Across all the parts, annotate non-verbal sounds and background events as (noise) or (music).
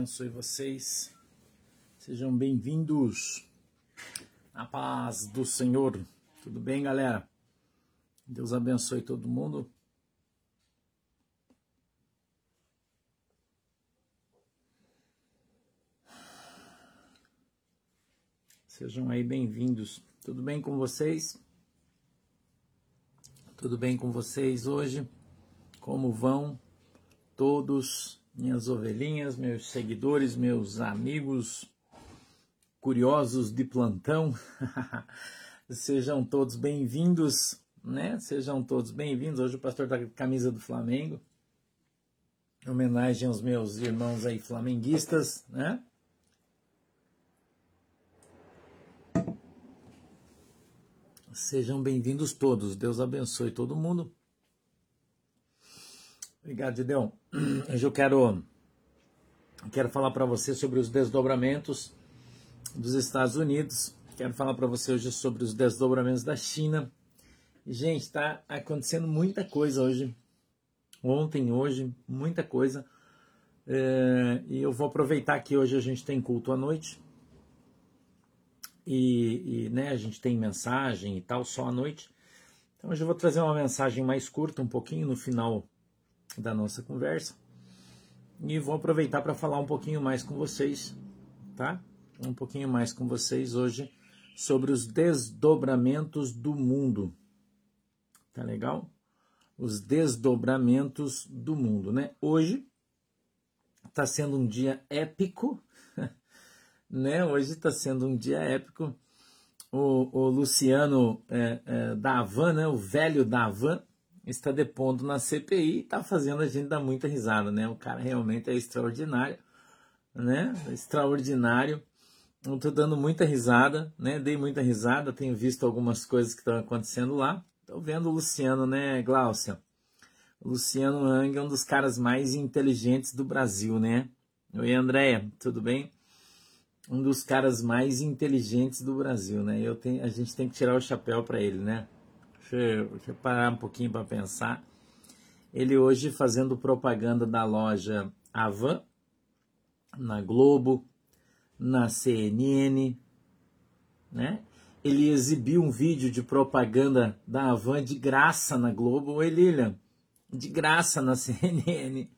abençoe vocês. Sejam bem-vindos. A paz do Senhor. Tudo bem, galera? Deus abençoe todo mundo. Sejam aí bem-vindos. Tudo bem com vocês? Tudo bem com vocês hoje? Como vão todos? Minhas ovelhinhas, meus seguidores, meus amigos curiosos de plantão. (laughs) Sejam todos bem-vindos, né? Sejam todos bem-vindos. Hoje o pastor tá com camisa do Flamengo. Em homenagem aos meus irmãos aí flamenguistas, né? Sejam bem-vindos todos. Deus abençoe todo mundo. Obrigado, Gideon. (clears throat) Hoje eu quero, quero falar para você sobre os desdobramentos dos Estados Unidos. Quero falar para você hoje sobre os desdobramentos da China. Gente, está acontecendo muita coisa hoje. Ontem, hoje, muita coisa. É, e eu vou aproveitar que hoje a gente tem culto à noite. E, e né, a gente tem mensagem e tal, só à noite. Então hoje eu vou trazer uma mensagem mais curta, um pouquinho no final da nossa conversa. E vou aproveitar para falar um pouquinho mais com vocês, tá? Um pouquinho mais com vocês hoje sobre os desdobramentos do mundo. Tá legal? Os desdobramentos do mundo, né? Hoje está sendo um dia épico, (laughs) né? Hoje está sendo um dia épico. O, o Luciano é, é, da Havan, né? O velho da Havan, está depondo na CPI e está fazendo a gente dar muita risada, né? O cara realmente é extraordinário, né? Extraordinário. Eu estou dando muita risada, né? Dei muita risada, tenho visto algumas coisas que estão acontecendo lá. Estou vendo o Luciano, né, Glaucia? O Luciano Hang é um dos caras mais inteligentes do Brasil, né? Oi, Andréia, tudo bem? Um dos caras mais inteligentes do Brasil, né? Eu tenho, a gente tem que tirar o chapéu para ele, né? Deixa eu, parar um pouquinho para pensar. Ele hoje fazendo propaganda da loja Avan, na Globo, na CNN, né? Ele exibiu um vídeo de propaganda da Avan de graça na Globo. Oi, Lilian. De graça na (laughs) CNN,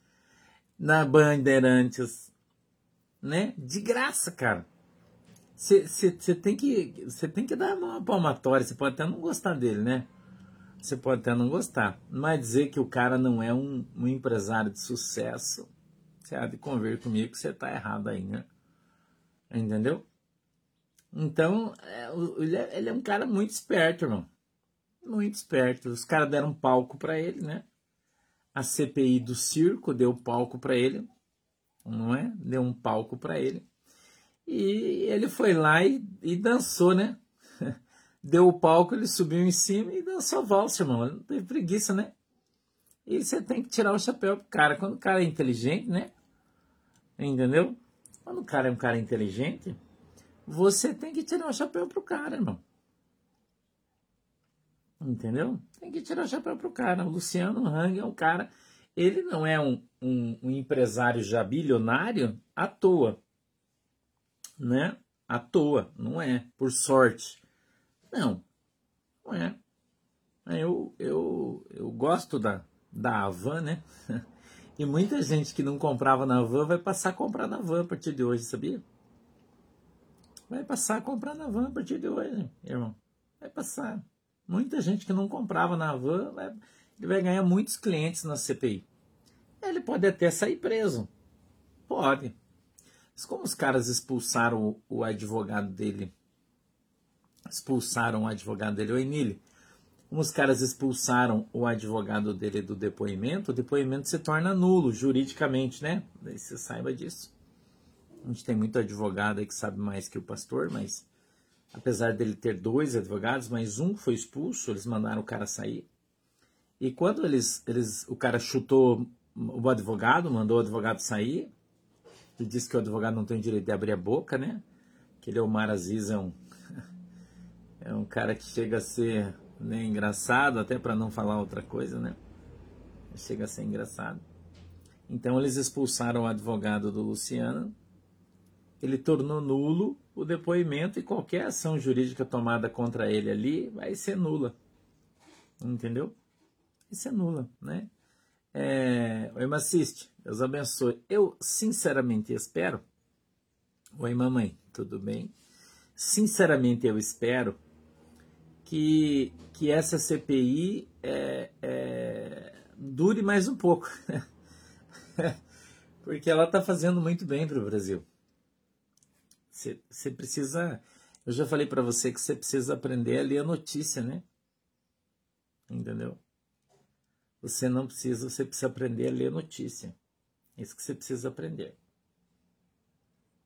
na Bandeirantes, né? De graça, cara. Você tem que você tem que dar uma palmatória. Você pode até não gostar dele, né? Você pode até não gostar, mas dizer que o cara não é um, um empresário de sucesso, você há de convir comigo que você está errado aí, né? Entendeu? Então, é, ele, é, ele é um cara muito esperto, irmão. Muito esperto. Os caras deram palco para ele, né? A CPI do circo deu palco para ele, não é? Deu um palco para ele. E ele foi lá e, e dançou, né? Deu o palco, ele subiu em cima e dançou valsa, irmão. Não teve preguiça, né? E você tem que tirar o chapéu pro cara. Quando o cara é inteligente, né? Entendeu? Quando o cara é um cara inteligente, você tem que tirar o chapéu pro cara, irmão. Entendeu? Tem que tirar o chapéu pro cara. O Luciano Hang é um cara. Ele não é um, um, um empresário já bilionário à toa. Né? À toa, não é. Por sorte. Não, não é. Eu, eu, eu gosto da, da Avan, né? (laughs) E muita gente que não comprava na Van vai passar a comprar na Van a partir de hoje, sabia? Vai passar a comprar na Van a partir de hoje, irmão. Vai passar. Muita gente que não comprava na Van vai, ele vai ganhar muitos clientes na CPI. Ele pode até sair preso. Pode. Mas como os caras expulsaram o, o advogado dele expulsaram o advogado dele, o Emílio, como os caras expulsaram o advogado dele do depoimento, o depoimento se torna nulo juridicamente, né? Daí você saiba disso. A gente tem muito advogado aí que sabe mais que o pastor, mas apesar dele ter dois advogados, mas um foi expulso, eles mandaram o cara sair. E quando eles, eles o cara chutou o advogado, mandou o advogado sair, e disse que o advogado não tem direito de abrir a boca, né? Que ele é o Mar Aziz é um é um cara que chega a ser né, engraçado, até para não falar outra coisa, né? Chega a ser engraçado. Então eles expulsaram o advogado do Luciano, ele tornou nulo o depoimento e qualquer ação jurídica tomada contra ele ali vai ser nula. Entendeu? Vai ser nula, né? É, Oi, Maciste, Deus abençoe. Eu sinceramente espero. Oi, mamãe, tudo bem? Sinceramente eu espero que, que essa CPI é, é, dure mais um pouco. (laughs) Porque ela está fazendo muito bem para o Brasil. Você precisa. Eu já falei para você que você precisa aprender a ler a notícia, né? Entendeu? Você não precisa, você precisa aprender a ler notícia. É isso que você precisa aprender.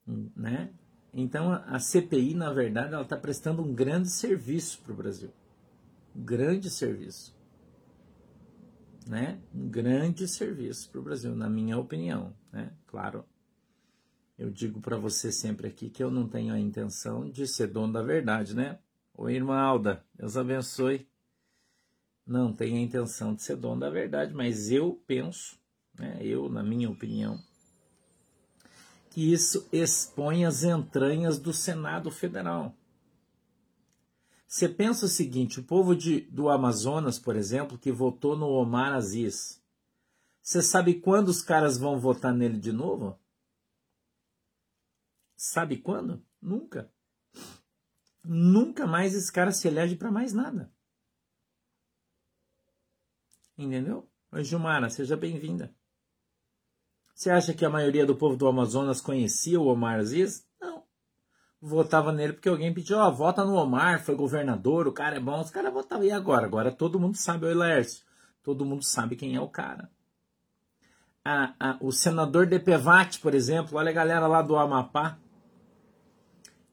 Né? Então a CPI, na verdade, ela está prestando um grande serviço para o Brasil. Um grande serviço. Né? Um grande serviço para o Brasil, na minha opinião. Né? Claro, eu digo para você sempre aqui que eu não tenho a intenção de ser dono da verdade, né? Oi, irmã Alda, Deus abençoe. Não tenho a intenção de ser dono da verdade, mas eu penso, né, eu, na minha opinião, que isso expõe as entranhas do Senado Federal. Você pensa o seguinte: o povo de, do Amazonas, por exemplo, que votou no Omar Aziz, você sabe quando os caras vão votar nele de novo? Sabe quando? Nunca. Nunca mais esse cara se elege para mais nada. Entendeu? Gilmara, seja bem-vinda. Você acha que a maioria do povo do Amazonas conhecia o Omar Aziz? Não. Votava nele porque alguém pediu, ó, oh, vota no Omar, foi governador, o cara é bom. Os caras votavam. E agora? Agora todo mundo sabe o Elércio. Todo mundo sabe quem é o cara. A, a, o senador Depevate, por exemplo, olha a galera lá do Amapá,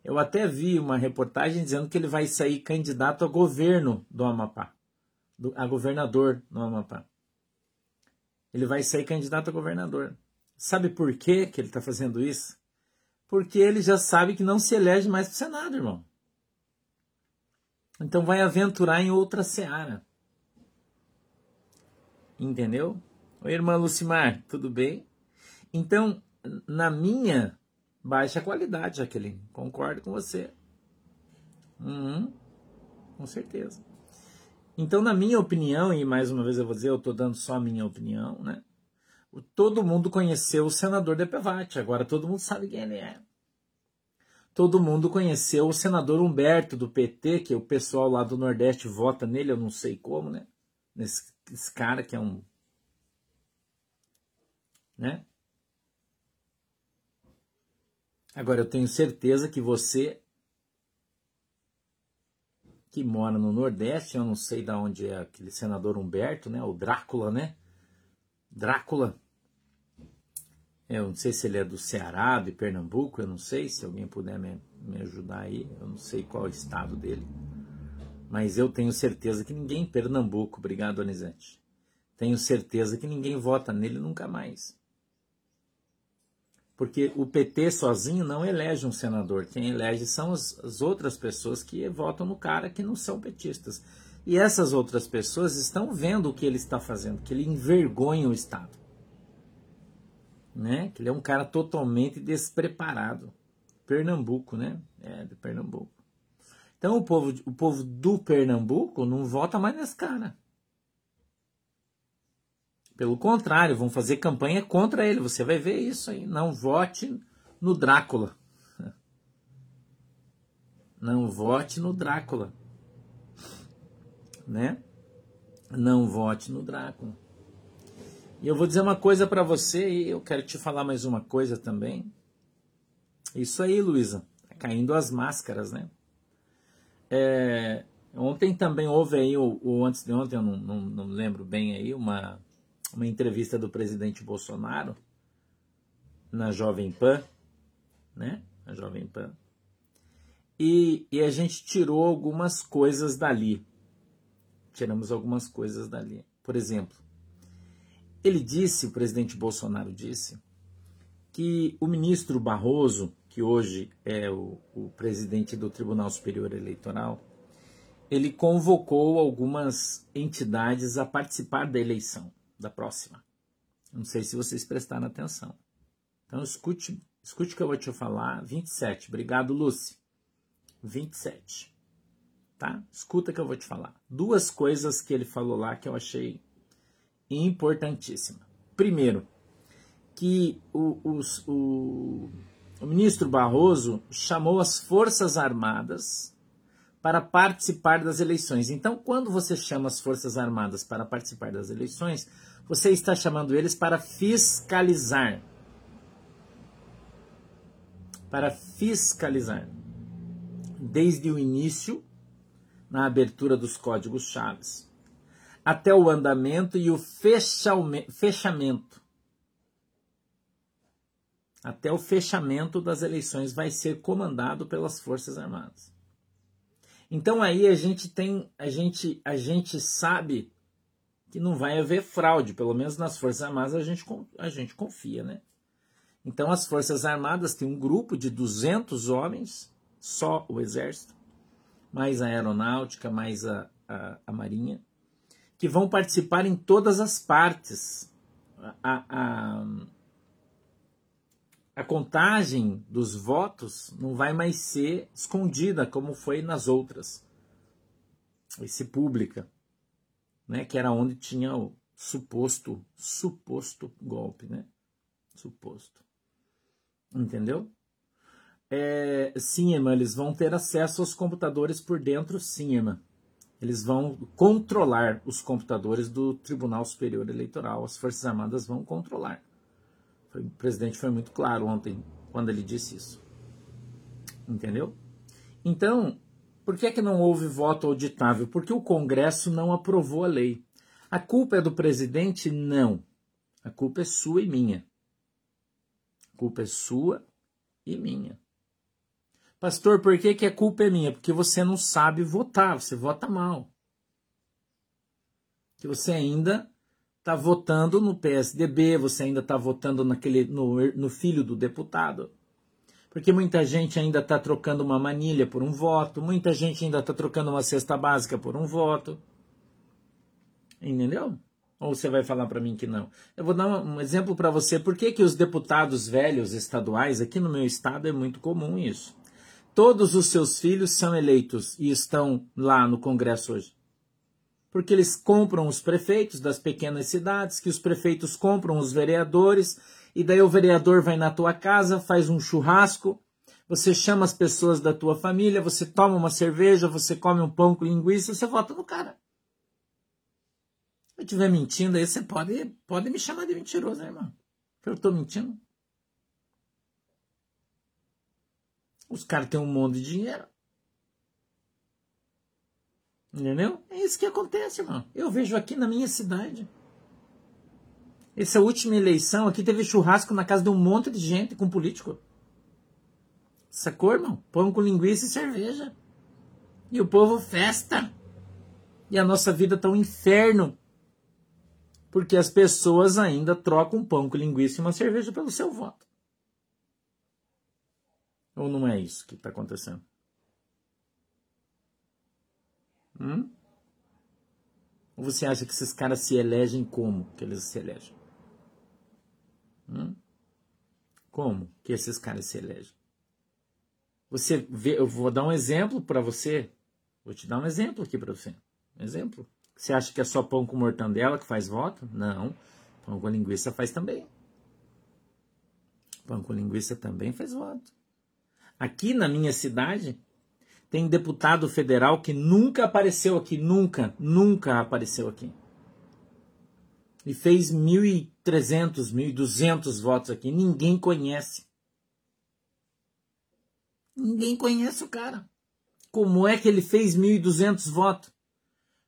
eu até vi uma reportagem dizendo que ele vai sair candidato a governo do Amapá, do, a governador no Amapá. Ele vai sair candidato a governador. Sabe por que, que ele está fazendo isso? Porque ele já sabe que não se elege mais para o Senado, irmão. Então vai aventurar em outra seara. Entendeu? Oi, irmã Lucimar, tudo bem? Então, na minha baixa qualidade, Jaqueline. Concordo com você. Uhum, com certeza. Então, na minha opinião, e mais uma vez eu vou dizer, eu estou dando só a minha opinião, né? Todo mundo conheceu o senador Depevate, agora todo mundo sabe quem ele é. Todo mundo conheceu o senador Humberto do PT, que o pessoal lá do Nordeste vota nele, eu não sei como, né? Nesse esse cara que é um. Né? Agora, eu tenho certeza que você que mora no Nordeste, eu não sei de onde é aquele senador Humberto, né? O Drácula, né? Drácula. Eu não sei se ele é do Ceará, de Pernambuco, eu não sei. Se alguém puder me, me ajudar aí, eu não sei qual é o estado dele. Mas eu tenho certeza que ninguém em Pernambuco, obrigado, Anisete. Tenho certeza que ninguém vota nele nunca mais. Porque o PT sozinho não elege um senador. Quem elege são as, as outras pessoas que votam no cara que não são petistas. E essas outras pessoas estão vendo o que ele está fazendo, que ele envergonha o Estado. Né? Que ele é um cara totalmente despreparado. Pernambuco, né? É, de Pernambuco. Então o povo, o povo do Pernambuco não vota mais nesse cara. Pelo contrário, vão fazer campanha contra ele. Você vai ver isso aí. Não vote no Drácula. (laughs) Não vote no Drácula. Né? Não vote no Drácula. E eu vou dizer uma coisa para você e eu quero te falar mais uma coisa também. Isso aí, Luísa. Tá caindo as máscaras, né? É, ontem também houve aí, ou, ou antes de ontem, eu não, não, não lembro bem aí, uma uma entrevista do presidente Bolsonaro na Jovem Pan, né? Na Jovem Pan. E, e a gente tirou algumas coisas dali. Tiramos algumas coisas dali. Por exemplo, ele disse, o presidente Bolsonaro disse, que o ministro Barroso, que hoje é o, o presidente do Tribunal Superior Eleitoral, ele convocou algumas entidades a participar da eleição da próxima. Não sei se vocês prestaram atenção. Então escute, escute o que eu vou te falar. 27. Obrigado, Lucy. 27. Tá? Escuta o que eu vou te falar. Duas coisas que ele falou lá que eu achei importantíssima. Primeiro, que o, o, o, ministro Barroso chamou as Forças Armadas para participar das eleições. Então, quando você chama as Forças Armadas para participar das eleições, você está chamando eles para fiscalizar. Para fiscalizar. Desde o início, na abertura dos códigos chaves, até o andamento e o fechamento. Até o fechamento das eleições vai ser comandado pelas Forças Armadas. Então aí a gente tem, a gente, a gente sabe que não vai haver fraude, pelo menos nas Forças Armadas a gente, a gente confia, né? Então as Forças Armadas têm um grupo de 200 homens, só o Exército, mais a Aeronáutica, mais a, a, a Marinha, que vão participar em todas as partes. A, a, a contagem dos votos não vai mais ser escondida como foi nas outras. Vai ser pública né, que era onde tinha o suposto, suposto golpe, né? Suposto. Entendeu? É, sim, irmã, eles vão ter acesso aos computadores por dentro, sim, irmã. Eles vão controlar os computadores do Tribunal Superior Eleitoral. As Forças Armadas vão controlar. o presidente foi muito claro ontem quando ele disse isso. Entendeu? Então, por que, é que não houve voto auditável? Porque o Congresso não aprovou a lei. A culpa é do presidente? Não. A culpa é sua e minha. A culpa é sua e minha. Pastor, por que, que a culpa é minha? Porque você não sabe votar, você vota mal. Que você ainda está votando no PSDB, você ainda está votando naquele, no, no filho do deputado porque muita gente ainda está trocando uma manilha por um voto, muita gente ainda está trocando uma cesta básica por um voto. Entendeu? Ou você vai falar para mim que não? Eu vou dar um exemplo para você. Por que, que os deputados velhos estaduais, aqui no meu estado é muito comum isso. Todos os seus filhos são eleitos e estão lá no Congresso hoje. Porque eles compram os prefeitos das pequenas cidades, que os prefeitos compram os vereadores e daí o vereador vai na tua casa, faz um churrasco, você chama as pessoas da tua família, você toma uma cerveja, você come um pão com linguiça, você vota no cara. Se eu estiver mentindo aí, você pode, pode me chamar de mentiroso, né, irmão? Eu estou mentindo. Os caras têm um monte de dinheiro. Entendeu? É isso que acontece, irmão. Eu vejo aqui na minha cidade. Essa última eleição aqui teve churrasco na casa de um monte de gente com político. Sacou, irmão? Pão com linguiça e cerveja. E o povo festa. E a nossa vida tá um inferno. Porque as pessoas ainda trocam pão com linguiça e uma cerveja pelo seu voto. Ou não é isso que está acontecendo? Hum? Ou você acha que esses caras se elegem como que eles se elegem? Hum? Como que esses caras se elegem? Você vê, eu vou dar um exemplo para você. Vou te dar um exemplo aqui para você. Um exemplo. Você acha que é só pão com mortandela que faz voto? Não. Pão com linguiça faz também. Pão com linguiça também faz voto. Aqui na minha cidade, tem deputado federal que nunca apareceu aqui, nunca, nunca apareceu aqui e fez 1.300, 1.200 votos aqui. Ninguém conhece. Ninguém conhece o cara. Como é que ele fez 1.200 votos?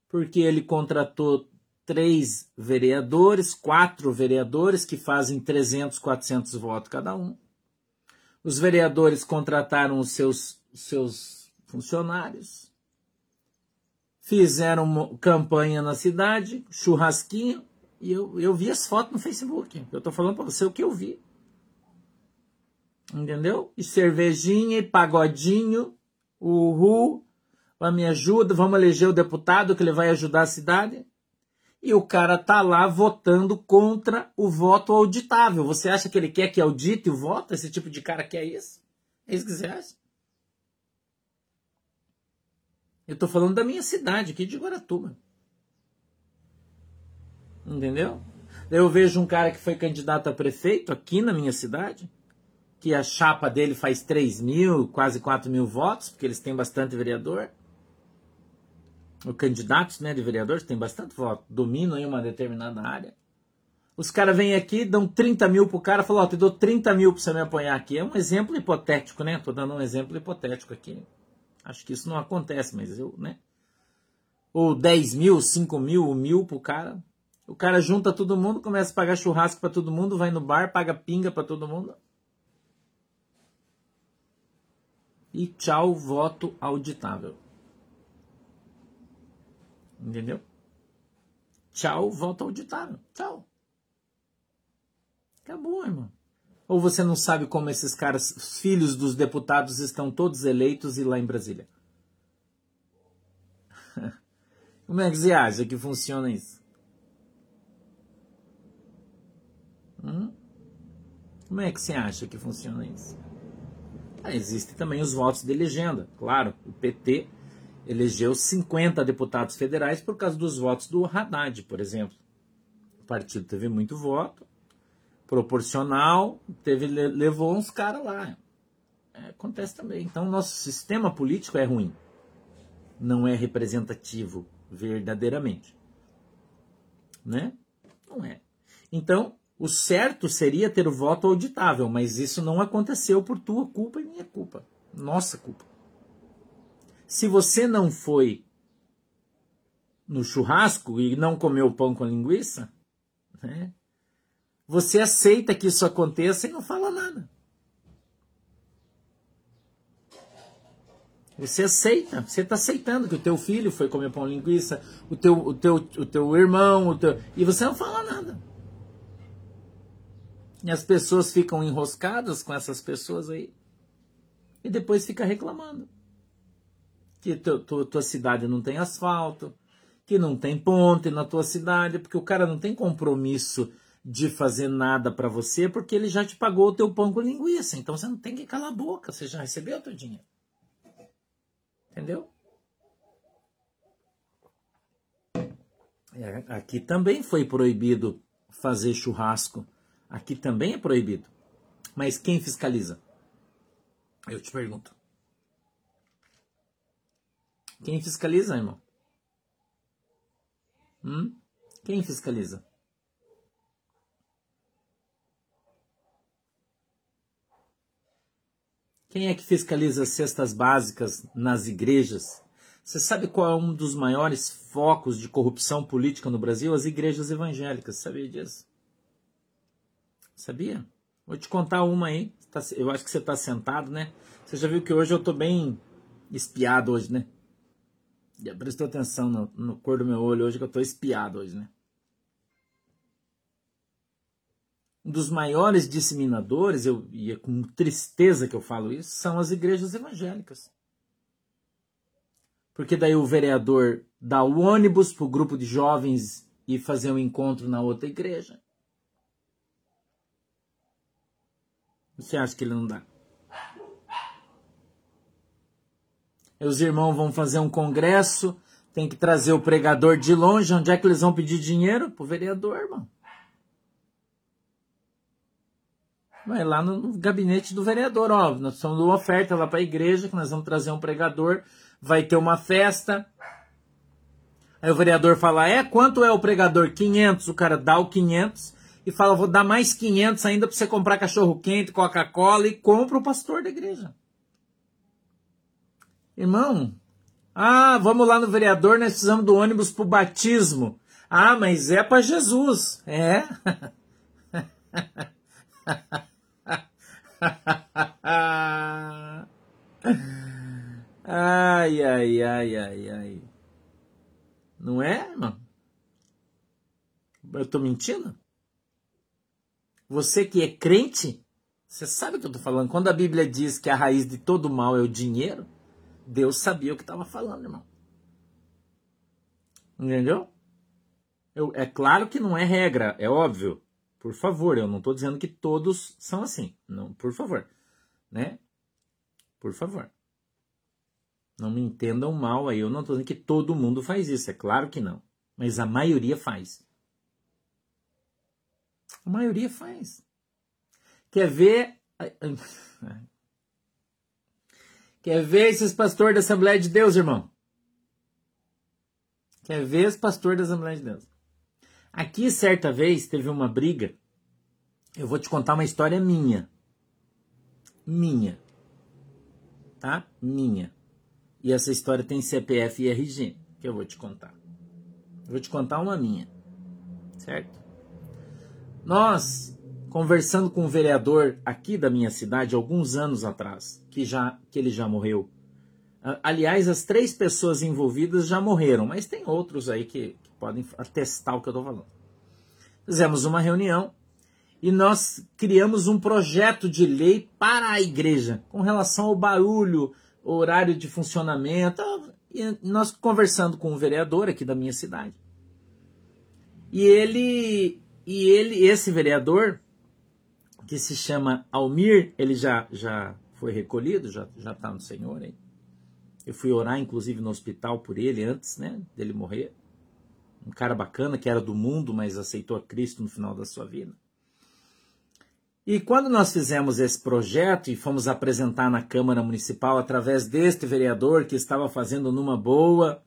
Porque ele contratou três vereadores, quatro vereadores que fazem 300, 400 votos cada um. Os vereadores contrataram os seus, seus funcionários, fizeram campanha na cidade, churrasquinho, e eu, eu vi as fotos no Facebook. Eu tô falando para você o que eu vi. Entendeu? E cervejinha, e pagodinho, uhul, me ajuda, vamos eleger o deputado que ele vai ajudar a cidade. E o cara tá lá votando contra o voto auditável. Você acha que ele quer que audite o voto? Esse tipo de cara quer isso? É isso que você acha? Eu tô falando da minha cidade, aqui de Guaratuba. Entendeu? Eu vejo um cara que foi candidato a prefeito aqui na minha cidade, que a chapa dele faz 3 mil, quase 4 mil votos, porque eles têm bastante vereador os candidatos né, de vereadores têm bastante voto, dominam em uma determinada área. Os caras vêm aqui, dão 30 mil pro cara, falam, ó, oh, te dou 30 mil pra você me apoiar aqui. É um exemplo hipotético, né? Tô dando um exemplo hipotético aqui. Acho que isso não acontece, mas eu, né? Ou 10 mil, 5 mil, 1 mil pro cara. O cara junta todo mundo, começa a pagar churrasco para todo mundo, vai no bar, paga pinga para todo mundo. E tchau, voto auditável. Entendeu? Tchau, volta ao ditado. Tchau. Acabou, irmão. Ou você não sabe como esses caras, os filhos dos deputados, estão todos eleitos e lá em Brasília? (laughs) Como é que você acha que funciona isso? Hum? Como é que você acha que funciona isso? Ah, Existem também os votos de legenda. Claro, o PT elegeu 50 deputados federais por causa dos votos do Haddad, por exemplo. O partido teve muito voto, proporcional, teve, levou uns caras lá. É, acontece também. Então, nosso sistema político é ruim. Não é representativo verdadeiramente. Né? Não é. Então, o certo seria ter o voto auditável, mas isso não aconteceu por tua culpa e minha culpa. Nossa culpa. Se você não foi no churrasco e não comeu pão com linguiça, né, você aceita que isso aconteça e não fala nada. Você aceita, você está aceitando que o teu filho foi comer pão linguiça, o teu, o teu, o teu irmão, o teu, e você não fala nada. E as pessoas ficam enroscadas com essas pessoas aí. E depois fica reclamando que tu, tu, tua cidade não tem asfalto, que não tem ponte na tua cidade, porque o cara não tem compromisso de fazer nada para você, porque ele já te pagou o teu pão com linguiça. Então você não tem que calar a boca, você já recebeu o teu dinheiro. Entendeu? É, aqui também foi proibido fazer churrasco. Aqui também é proibido. Mas quem fiscaliza? Eu te pergunto. Quem fiscaliza, irmão? Hum? Quem fiscaliza? Quem é que fiscaliza as cestas básicas nas igrejas? Você sabe qual é um dos maiores focos de corrupção política no Brasil? As igrejas evangélicas. Sabia disso? Sabia? Vou te contar uma aí. Tá, eu acho que você está sentado, né? Você já viu que hoje eu estou bem espiado hoje, né? Já prestou atenção no, no cor do meu olho hoje que eu estou espiado hoje, né? Um dos maiores disseminadores, eu, e é com tristeza que eu falo isso, são as igrejas evangélicas. Porque daí o vereador dá o ônibus para o grupo de jovens e fazer um encontro na outra igreja. Você acha que ele não dá? Os irmãos vão fazer um congresso, tem que trazer o pregador de longe, onde é que eles vão pedir dinheiro? Pro vereador, irmão. Vai lá no gabinete do vereador, ó, nós estamos dando oferta lá para a igreja, que nós vamos trazer um pregador, vai ter uma festa. Aí o vereador fala, é, quanto é o pregador? 500, o cara dá o 500 e fala, vou dar mais 500 ainda para você comprar cachorro quente, Coca-Cola e compra o pastor da igreja. Irmão, ah, vamos lá no vereador, nós precisamos do ônibus para o batismo. Ah, mas é para Jesus. É? (laughs) ai, ai, ai, ai, ai. Não é, irmão? Eu estou mentindo? Você que é crente, você sabe o que eu estou falando. Quando a Bíblia diz que a raiz de todo mal é o dinheiro, Deus sabia o que estava falando, irmão. Entendeu? Eu, é claro que não é regra, é óbvio. Por favor, eu não estou dizendo que todos são assim. Não, por favor. Né? Por favor. Não me entendam mal aí. Eu não estou dizendo que todo mundo faz isso. É claro que não. Mas a maioria faz. A maioria faz. Quer ver. Quer ver esses pastores da Assembleia de Deus, irmão? Quer ver os pastores da Assembleia de Deus? Aqui, certa vez, teve uma briga. Eu vou te contar uma história minha. Minha. Tá? Minha. E essa história tem CPF e RG, que eu vou te contar. Eu vou te contar uma minha. Certo? Nós, conversando com um vereador aqui da minha cidade, alguns anos atrás, que, já, que ele já morreu. Aliás, as três pessoas envolvidas já morreram, mas tem outros aí que, que podem atestar o que eu estou falando. Fizemos uma reunião e nós criamos um projeto de lei para a igreja com relação ao barulho, horário de funcionamento. E nós conversando com um vereador aqui da minha cidade. E ele, e ele, esse vereador, que se chama Almir, ele já, já foi recolhido, já está no Senhor aí. Eu fui orar, inclusive, no hospital por ele antes, né, dele morrer. Um cara bacana que era do mundo, mas aceitou a Cristo no final da sua vida. E quando nós fizemos esse projeto e fomos apresentar na Câmara Municipal através deste vereador que estava fazendo numa boa,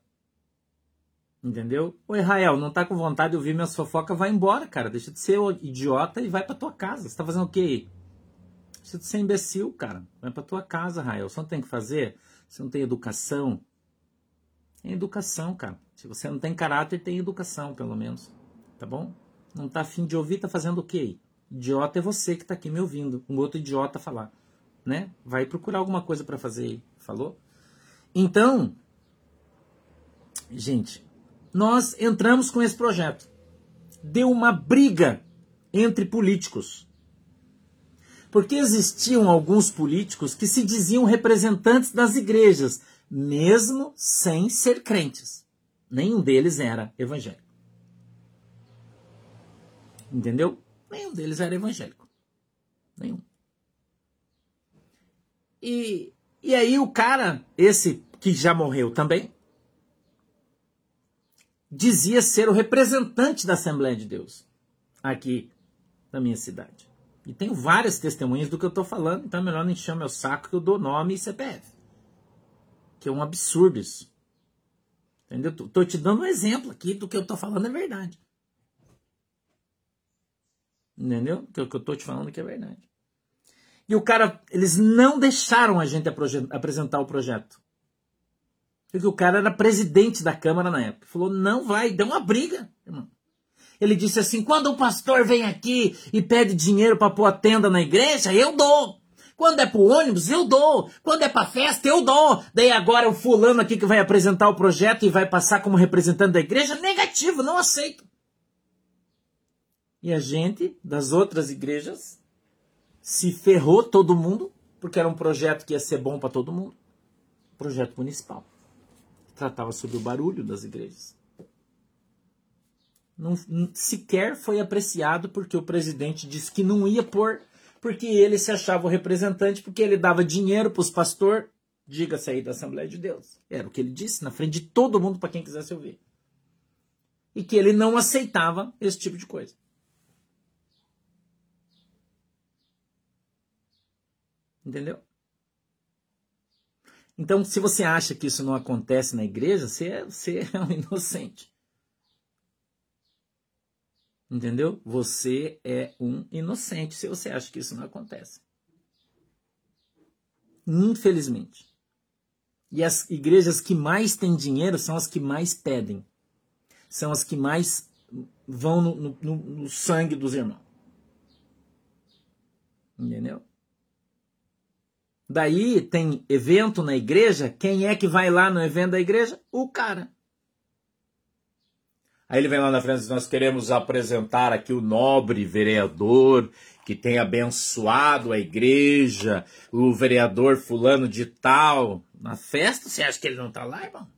entendeu? Ô Israel, não tá com vontade de ouvir minhas fofocas, vai embora, cara. Deixa de ser idiota e vai pra tua casa. Você tá fazendo o quê? Deixa de ser imbecil, cara. Vai pra tua casa, Israel. Você não tem que fazer? Você não tem educação? Tem educação, cara. Se você não tem caráter, tem educação, pelo menos. Tá bom? Não tá afim de ouvir, tá fazendo o quê? Idiota é você que está aqui me ouvindo, um outro idiota falar, né? Vai procurar alguma coisa para fazer aí, falou? Então, gente, nós entramos com esse projeto. Deu uma briga entre políticos. Porque existiam alguns políticos que se diziam representantes das igrejas, mesmo sem ser crentes. Nenhum deles era evangélico. Entendeu? Nenhum deles era evangélico. Nenhum. E, e aí o cara, esse que já morreu também, dizia ser o representante da Assembleia de Deus aqui na minha cidade. E tenho várias testemunhas do que eu estou falando, então é melhor não encher meu saco que eu dou nome e CPF. Que é um absurdo isso. Entendeu? Estou te dando um exemplo aqui do que eu estou falando é verdade. Entendeu? Que é o que eu tô te falando que é verdade. E o cara, eles não deixaram a gente apresentar o projeto. Porque o cara era presidente da Câmara na época. Falou, não vai, deu uma briga. Ele disse assim: quando o pastor vem aqui e pede dinheiro para pôr a tenda na igreja, eu dou. Quando é pro ônibus, eu dou. Quando é pra festa, eu dou. Daí agora o fulano aqui que vai apresentar o projeto e vai passar como representante da igreja, negativo, não aceito. E a gente, das outras igrejas, se ferrou todo mundo, porque era um projeto que ia ser bom para todo mundo. Projeto municipal. Tratava sobre o barulho das igrejas. Não, sequer foi apreciado porque o presidente disse que não ia pôr, porque ele se achava o representante, porque ele dava dinheiro para os pastores, diga-se aí da Assembleia de Deus. Era o que ele disse na frente de todo mundo para quem quisesse ouvir. E que ele não aceitava esse tipo de coisa. Entendeu? Então, se você acha que isso não acontece na igreja, você é, você (laughs) é um inocente. Entendeu? Você é um inocente se você acha que isso não acontece. Infelizmente. E as igrejas que mais têm dinheiro são as que mais pedem. São as que mais vão no, no, no sangue dos irmãos. Entendeu? Daí tem evento na igreja, quem é que vai lá no evento da igreja? O cara. Aí ele vem lá na frente e diz: Nós queremos apresentar aqui o nobre vereador que tem abençoado a igreja, o vereador fulano de tal. Na festa, você acha que ele não está lá, irmão?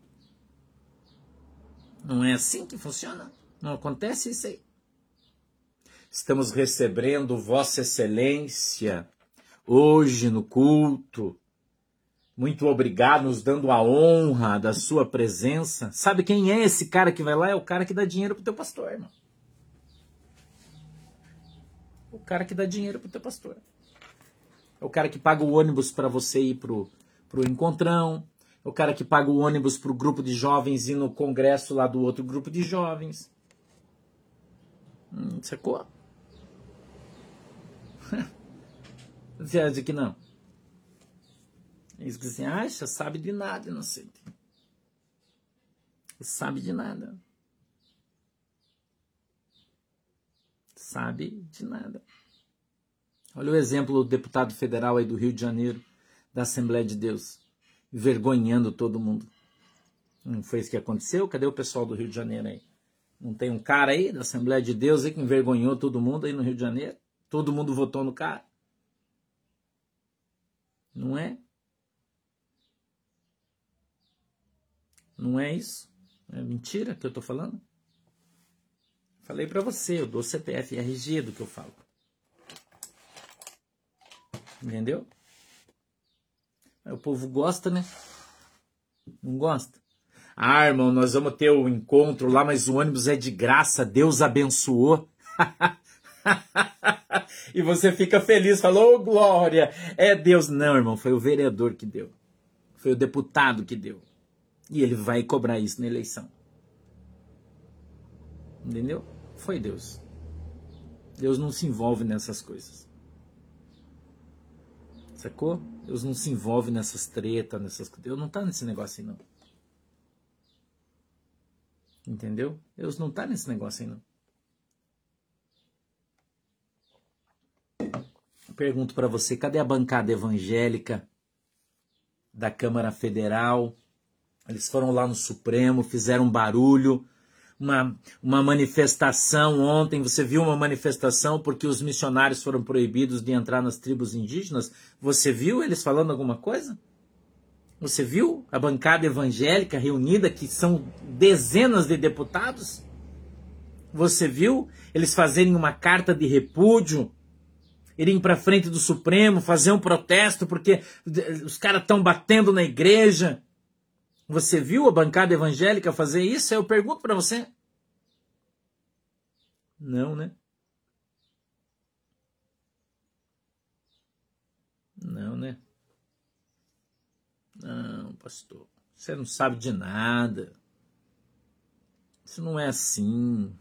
Não é assim que funciona? Não acontece isso aí. Estamos recebendo Vossa Excelência hoje no culto. Muito obrigado, nos dando a honra da sua presença. Sabe quem é esse cara que vai lá? É o cara que dá dinheiro pro teu pastor, irmão. O cara que dá dinheiro pro teu pastor. É o cara que paga o ônibus para você ir pro, pro encontrão. É o cara que paga o ônibus pro grupo de jovens ir no congresso lá do outro grupo de jovens. Hum, sacou? (laughs) Você acha que não? Eles que você acha, sabe de nada, inocente. Sabe de nada. Sabe de nada. Olha o exemplo do deputado federal aí do Rio de Janeiro, da Assembleia de Deus, envergonhando todo mundo. Não foi isso que aconteceu? Cadê o pessoal do Rio de Janeiro aí? Não tem um cara aí da Assembleia de Deus aí que envergonhou todo mundo aí no Rio de Janeiro? Todo mundo votou no cara? Não é? Não é isso? É mentira que eu estou falando? Falei para você, eu dou CPF e RG do que eu falo. Entendeu? o povo gosta, né? Não gosta? Ah, irmão, nós vamos ter o um encontro lá, mas o ônibus é de graça, Deus abençoou. (laughs) (laughs) e você fica feliz, falou, oh, glória, é Deus. Não, irmão, foi o vereador que deu. Foi o deputado que deu. E ele vai cobrar isso na eleição. Entendeu? Foi Deus. Deus não se envolve nessas coisas. Sacou? Deus não se envolve nessas tretas, nessas. Deus não tá nesse negócio aí, não. Entendeu? Deus não tá nesse negócio aí, não. Pergunto para você, cadê a bancada evangélica da Câmara Federal? Eles foram lá no Supremo, fizeram barulho, uma, uma manifestação ontem. Você viu uma manifestação porque os missionários foram proibidos de entrar nas tribos indígenas? Você viu eles falando alguma coisa? Você viu a bancada evangélica reunida, que são dezenas de deputados? Você viu eles fazerem uma carta de repúdio irem para frente do Supremo, fazer um protesto porque os caras estão batendo na igreja. Você viu a bancada evangélica fazer isso? Eu pergunto para você. Não, né? Não, né? Não, pastor. Você não sabe de nada. Isso não é assim.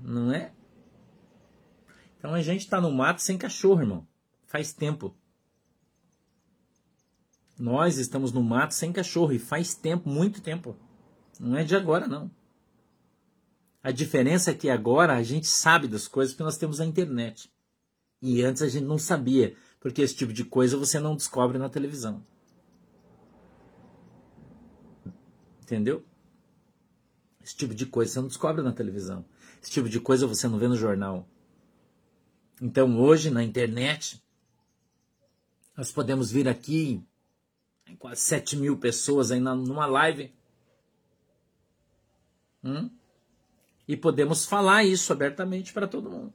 Não é? Então a gente está no mato sem cachorro, irmão. Faz tempo. Nós estamos no mato sem cachorro e faz tempo, muito tempo. Não é de agora, não. A diferença é que agora a gente sabe das coisas porque nós temos a internet. E antes a gente não sabia, porque esse tipo de coisa você não descobre na televisão. Entendeu? Esse tipo de coisa você não descobre na televisão. Esse tipo de coisa você não vê no jornal. Então hoje na internet nós podemos vir aqui quase 7 mil pessoas aí numa live. Hum? E podemos falar isso abertamente para todo mundo.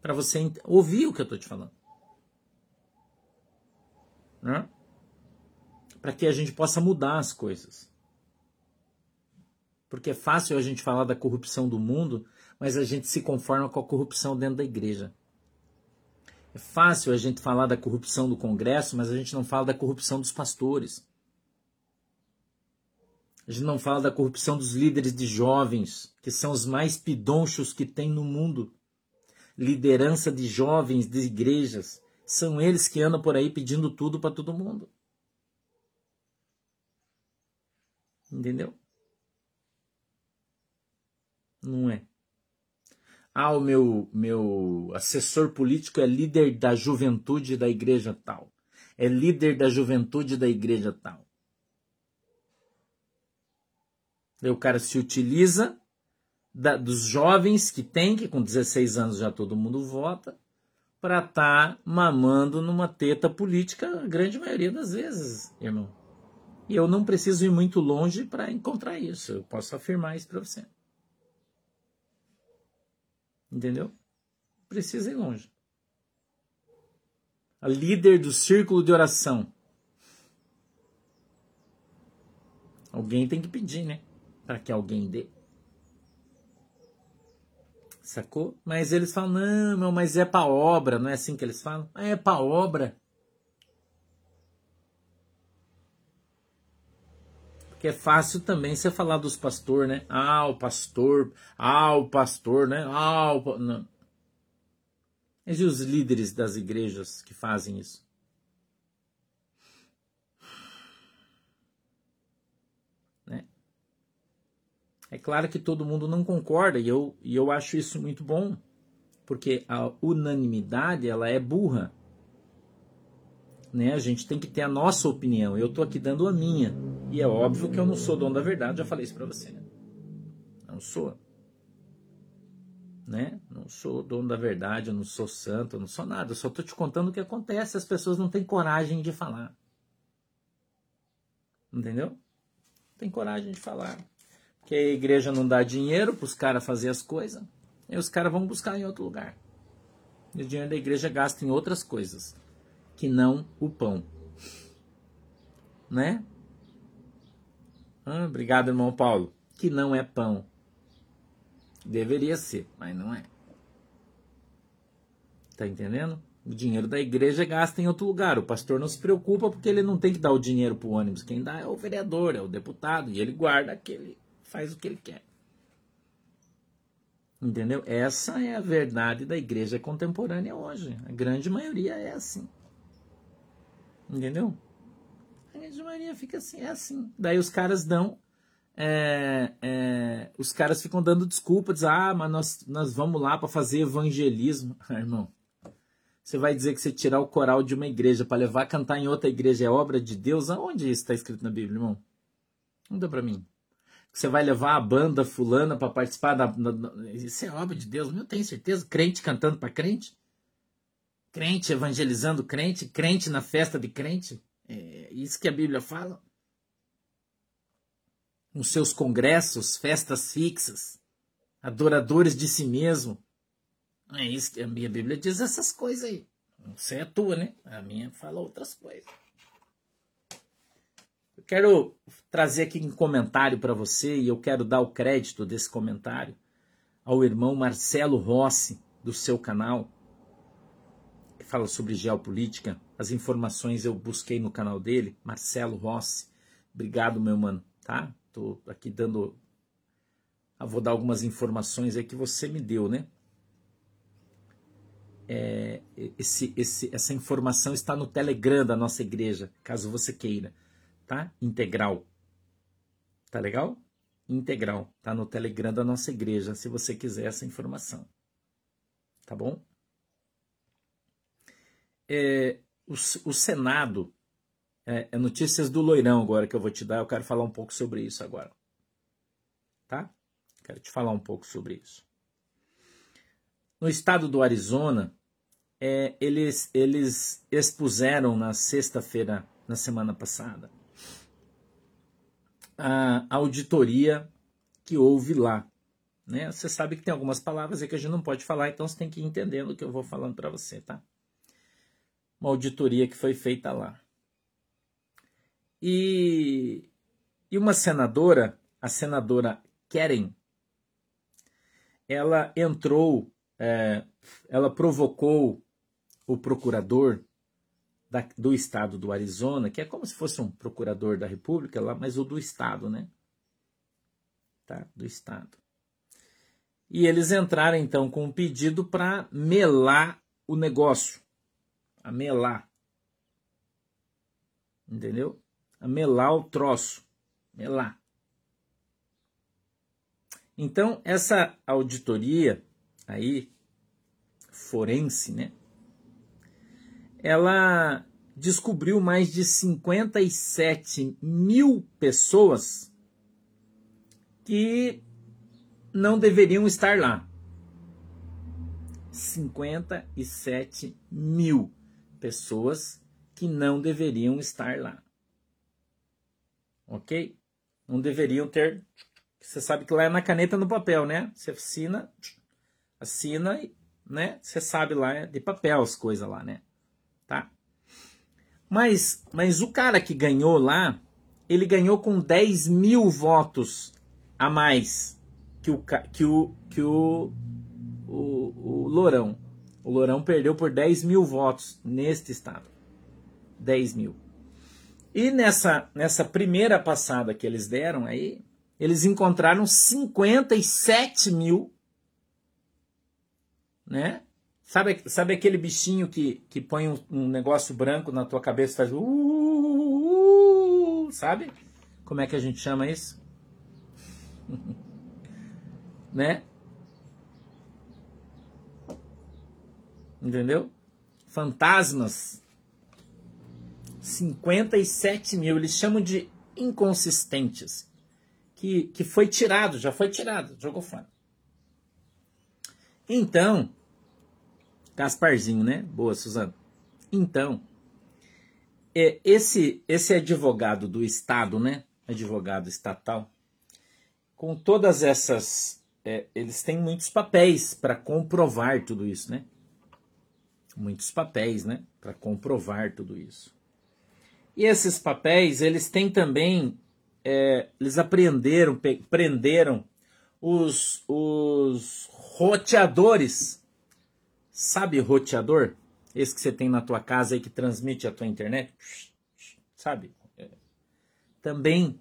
Para você ouvir o que eu estou te falando. Né? Para que a gente possa mudar as coisas. Porque é fácil a gente falar da corrupção do mundo, mas a gente se conforma com a corrupção dentro da igreja. É fácil a gente falar da corrupção do Congresso, mas a gente não fala da corrupção dos pastores. A gente não fala da corrupção dos líderes de jovens, que são os mais pidonchos que tem no mundo. Liderança de jovens de igrejas. São eles que andam por aí pedindo tudo para todo mundo. Entendeu? Não é. Ah, o meu, meu assessor político é líder da juventude da igreja tal. É líder da juventude da igreja tal. Aí o cara se utiliza da, dos jovens que tem, que com 16 anos já todo mundo vota, para estar tá mamando numa teta política a grande maioria das vezes, irmão. E eu não preciso ir muito longe para encontrar isso. Eu posso afirmar isso para você. Entendeu? Precisa ir longe. A líder do círculo de oração. Alguém tem que pedir, né? Para que alguém dê. Sacou? Mas eles falam, não, mas é para obra, não é assim que eles falam? Ah, é para obra. Porque é fácil também você falar dos pastores, né? Ah, o pastor, ah, o pastor, né? Ah, o... Não. E os líderes das igrejas que fazem isso? É claro que todo mundo não concorda e eu, e eu acho isso muito bom, porque a unanimidade ela é burra. Né? A gente tem que ter a nossa opinião. Eu estou aqui dando a minha. E é óbvio que eu não sou dono da verdade, já falei isso para você. Né? Não sou. Né? Não sou dono da verdade, eu não sou santo, eu não sou nada. Eu só estou te contando o que acontece. As pessoas não têm coragem de falar. Entendeu? Não tem coragem de falar que a igreja não dá dinheiro para os caras fazer as coisas, e os caras vão buscar em outro lugar. E o dinheiro da igreja gasta em outras coisas, que não o pão. Né? Ah, obrigado, irmão Paulo. Que não é pão. Deveria ser, mas não é. Tá entendendo? O dinheiro da igreja gasta em outro lugar. O pastor não se preocupa porque ele não tem que dar o dinheiro para o ônibus. Quem dá é o vereador, é o deputado. E ele guarda aquele faz o que ele quer. Entendeu? Essa é a verdade da igreja contemporânea hoje. A grande maioria é assim. Entendeu? A grande maioria fica assim, é assim. Daí os caras dão. É, é, os caras ficam dando desculpa, ah, mas nós, nós vamos lá para fazer evangelismo. (laughs) Ah, irmão, você vai dizer que você tirar o coral de uma igreja para levar a cantar em outra igreja é obra de Deus? Aonde isso está escrito na Bíblia, irmão? Não para mim você vai levar a banda fulana para participar da, da, da, Isso é obra de Deus, eu tenho certeza. Crente cantando para crente. Crente evangelizando crente. Crente na festa de crente. É isso que a Bíblia fala. Nos seus congressos, festas fixas. Adoradores de si mesmo. É isso que a minha Bíblia diz essas coisas aí. Não sei a tua, né? A minha fala outras coisas. Eu quero trazer aqui um comentário para você e eu quero dar o crédito desse comentário ao irmão Marcelo Rossi, do seu canal, fala sobre geopolítica. As informações eu busquei no canal dele, Marcelo Rossi. Obrigado, meu mano, tá? Tô aqui dando. Ah, vou dar algumas informações aí que você me deu, né? É, esse, esse, essa informação está no Telegram da nossa igreja, caso você queira tá? Integral. Tá legal? Integral. Tá no Telegram da nossa igreja, se você quiser essa informação. Tá bom? É, o, o Senado, é, é notícias do Loirão agora que eu vou te dar, eu quero falar um pouco sobre isso agora. Tá? Quero te falar um pouco sobre isso. No estado do Arizona, é, eles, eles expuseram na sexta-feira, na semana passada, a auditoria que houve lá. Né? Você sabe que tem algumas palavras aí que a gente não pode falar, então você tem que ir entendendo o que eu vou falando para você, tá? Uma auditoria que foi feita lá. E, e uma senadora, a senadora Keren, ela entrou, é, ela provocou o procurador da, do estado do Arizona, que é como se fosse um procurador da República lá, mas o do estado, né? Tá? Do estado. E eles entraram então com um pedido para melar o negócio. A melar. Entendeu? A melar o troço. Melar. Então, essa auditoria aí, forense, né? ela descobriu mais de 57 mil pessoas que não deveriam estar lá. 57 mil pessoas que não deveriam estar lá. ok? Não deveriam ter. Você sabe que lá é na caneta no papel, né? Você assina, assina, né? Você sabe lá é de papel as coisas lá, né? Tá? Mas, mas o cara que ganhou lá, ele ganhou com 10 mil votos a mais que o, que o, que o, o, o Lourão. O Lourão perdeu por 10 mil votos neste estado. 10 mil. E nessa, nessa primeira passada que eles deram aí, eles encontraram 57 mil, né? Sabe, sabe aquele bichinho que, que põe um, um negócio branco na tua cabeça e faz uh, uh, uh, sabe? Como é que a gente chama isso? (laughs) né? Entendeu? Fantasmas 57 mil, eles chamam de inconsistentes, que, que foi tirado, já foi tirado, jogou fora. Então, Gasparzinho, né? Boa, Suzano. Então, é, esse, esse advogado do Estado, né? Advogado estatal, com todas essas. É, eles têm muitos papéis para comprovar tudo isso, né? Muitos papéis, né? Para comprovar tudo isso. E esses papéis, eles têm também, é, eles apreenderam, prenderam os, os roteadores. Sabe roteador? Esse que você tem na tua casa aí que transmite a tua internet? Sabe? É. Também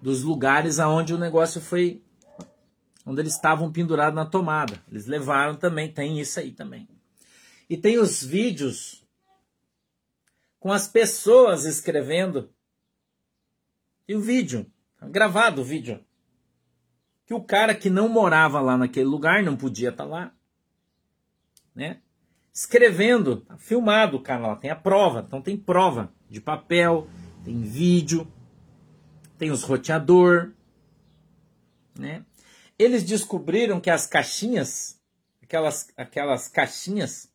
dos lugares aonde o negócio foi onde eles estavam pendurados na tomada. Eles levaram também, tem isso aí também. E tem os vídeos com as pessoas escrevendo. E o vídeo, gravado o vídeo. Que o cara que não morava lá naquele lugar, não podia estar tá lá, né? Escrevendo, tá filmado o cara lá, tem a prova, então tem prova de papel, tem vídeo, tem os roteador, né? Eles descobriram que as caixinhas, aquelas, aquelas caixinhas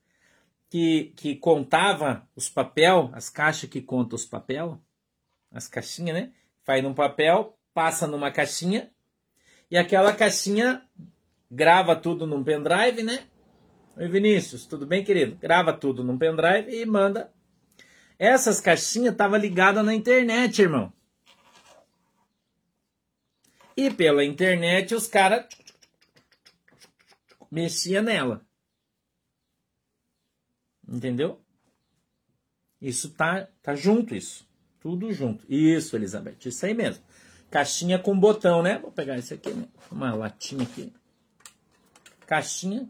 que, que contava os papel, as caixas que contam os papel, as caixinhas, né? Faz num papel, passa numa caixinha, e aquela caixinha grava tudo num pendrive, né? Oi Vinícius, tudo bem, querido? Grava tudo num pendrive e manda. Essas caixinhas estavam ligadas na internet, irmão. E pela internet os caras mexiam nela. Entendeu? Isso tá, tá junto, isso. Tudo junto. Isso, Elizabeth. Isso aí mesmo. Caixinha com botão, né? Vou pegar esse aqui, né? Uma latinha aqui. Caixinha.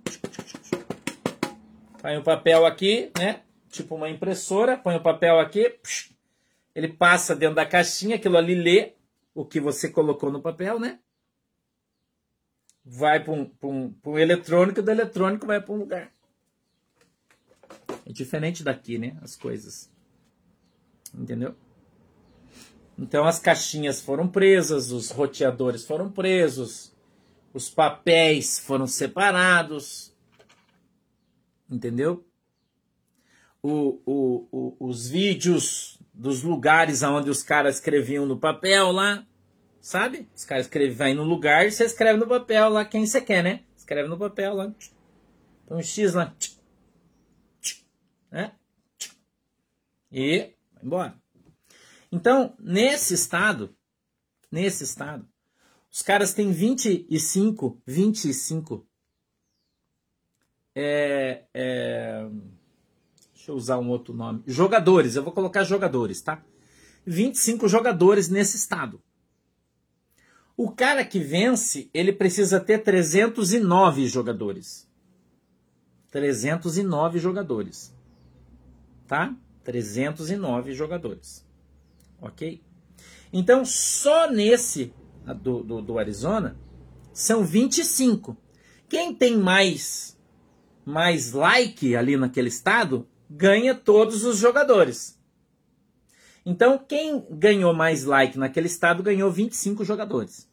Põe o papel aqui, né? Tipo uma impressora. Põe o papel aqui. Ele passa dentro da caixinha. Aquilo ali lê o que você colocou no papel, né? Vai para um, um, um eletrônico. Do eletrônico vai para um lugar. É diferente daqui, né? As coisas. Entendeu? Então as caixinhas foram presas, os roteadores foram presos, os papéis foram separados. Entendeu? O, o, o, os vídeos dos lugares onde os caras escreviam no papel lá, sabe? Os caras escrevem, vai no lugar e você escreve no papel lá quem você quer, né? Escreve no papel lá. Então, um X lá né? E vai embora. Então, nesse estado, nesse estado, os caras têm 25, 25 é, é, deixa eu usar um outro nome, jogadores, eu vou colocar jogadores, tá? 25 jogadores nesse estado. O cara que vence, ele precisa ter 309 jogadores. 309 jogadores tá? 309 jogadores. Ok? Então, só nesse do, do, do Arizona são 25. Quem tem mais, mais like ali naquele estado ganha todos os jogadores. Então, quem ganhou mais like naquele estado ganhou 25 jogadores.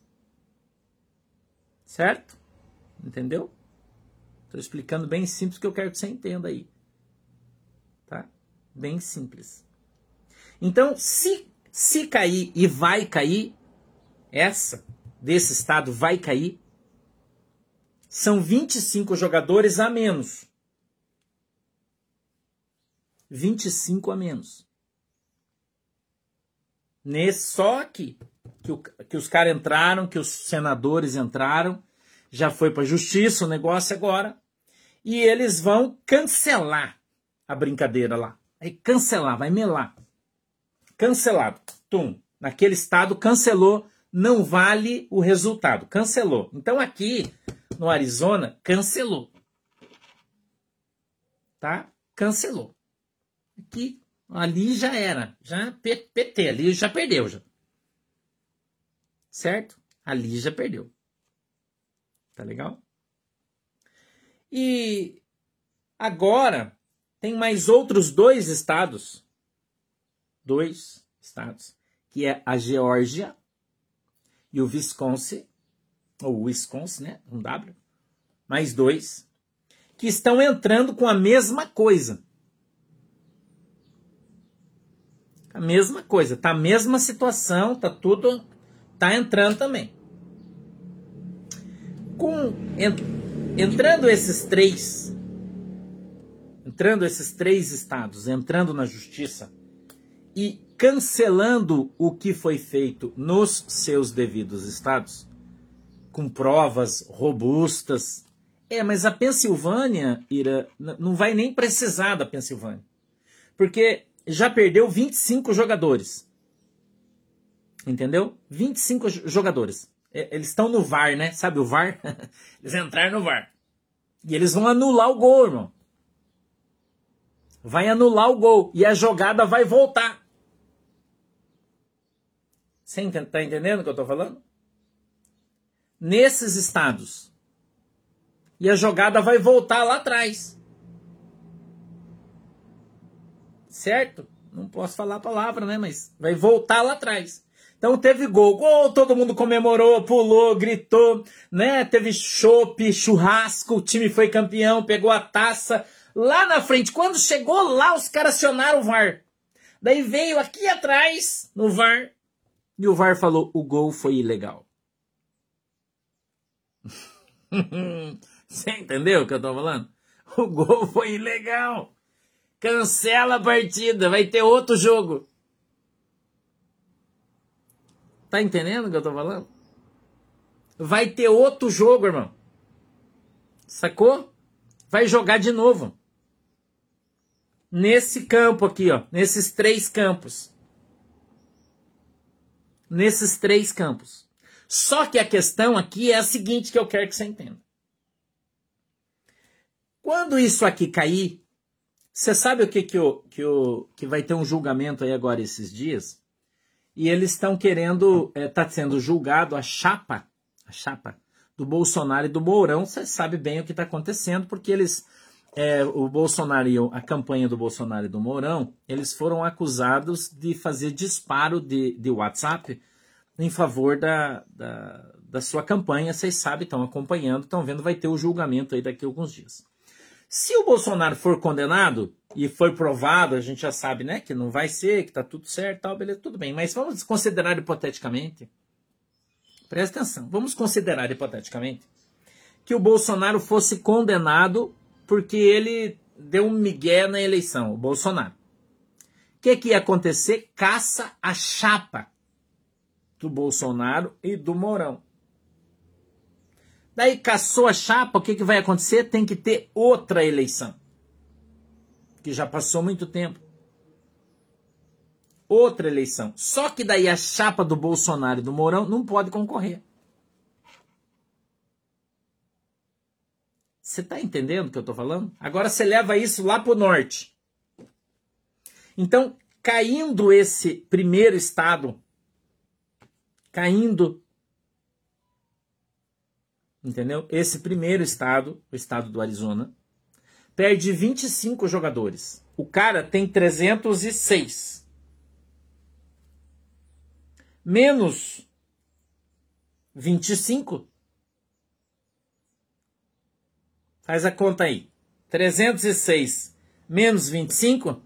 Certo? Entendeu? Estou explicando bem simples que eu quero que você entenda aí. Bem simples. Então, se Se cair e vai cair, essa desse estado vai cair, são 25 jogadores a menos. 25 a menos. Nesse, só aqui. Que, o, que os caras entraram, que os senadores entraram, já foi para a justiça o negócio agora. E eles vão cancelar a brincadeira lá. Vai cancelar, vai melar. Cancelado. Tum. Naquele estado, cancelou. Não vale o resultado. Cancelou. Então aqui no Arizona, cancelou. Tá? Cancelou. Aqui, ali já era. Já PT, ali já perdeu. Já. Certo? Ali já perdeu. Tá legal? E agora tem mais outros dois estados. Dois estados. Que é a Geórgia e o Wisconsin. Ou Wisconsin, né? Um W. Mais dois. Que estão entrando com a mesma coisa. A mesma coisa. Tá a mesma situação. Tá tudo. Tá entrando também. Com, entrando esses três entrando esses três estados, entrando na justiça e cancelando o que foi feito nos seus devidos estados, com provas robustas. É, mas a Pensilvânia, Ira, não vai nem precisar da Pensilvânia. Porque já perdeu 25 jogadores. Entendeu? 25 jogadores. É, eles estão no VAR, né? Sabe o VAR? (laughs) Eles entraram no VAR. E eles vão anular o gol, irmão vai anular o gol e a jogada vai voltar. Você está entendendo o que eu estou falando? Nesses estados. E a jogada vai voltar lá atrás. Certo? Não posso falar a palavra, né? Mas vai voltar lá atrás. Então teve gol, gol, todo mundo comemorou, pulou, gritou, né? Teve chope, churrasco, o time foi campeão, pegou a taça, Lá na frente, quando chegou lá, os caras acionaram o VAR. Daí veio aqui atrás, no VAR, e o VAR falou: o gol foi ilegal. (laughs) Você entendeu o que eu tô falando? O gol foi ilegal. Cancela a partida, vai ter outro jogo. Tá entendendo o que eu tô falando? Vai ter outro jogo, irmão. Sacou? Vai jogar de novo nesse campo aqui, ó, nesses três campos. Nesses três campos. Só que a questão aqui é a seguinte que eu quero que você entenda. Quando isso aqui cair, você sabe o que que, o, que, o, que vai ter um julgamento aí agora esses dias? E eles estão querendo, está eh, é, sendo julgado a chapa, a chapa do Bolsonaro e do Mourão. Você sabe bem o que está acontecendo, porque eles é, o Bolsonaro a campanha do Bolsonaro e do Mourão, eles foram acusados de fazer disparo de, de WhatsApp em favor da, da, da sua campanha. Vocês sabem, estão acompanhando, estão vendo, vai ter o julgamento aí daqui a alguns dias. Se o Bolsonaro for condenado e for provado, a gente já sabe, né, que não vai ser, que tá tudo certo, tal, beleza, tudo bem. Mas vamos considerar hipoteticamente, presta atenção, vamos considerar hipoteticamente que o Bolsonaro fosse condenado porque ele deu um migué na eleição, o Bolsonaro. O que, que ia acontecer? Caça a chapa do Bolsonaro e do Mourão. Daí caçou a chapa, o que, que vai acontecer? Tem que ter outra eleição. Que já passou muito tempo. Outra eleição. Só que daí a chapa do Bolsonaro e do Mourão não pode concorrer. Você está entendendo o que eu estou falando? Agora você leva isso lá para o norte. Então, caindo esse primeiro estado, caindo, entendeu? Esse primeiro estado, o estado do Arizona, perde 25 jogadores. O cara tem 306. Menos 25 Faz a conta aí. 306 menos 25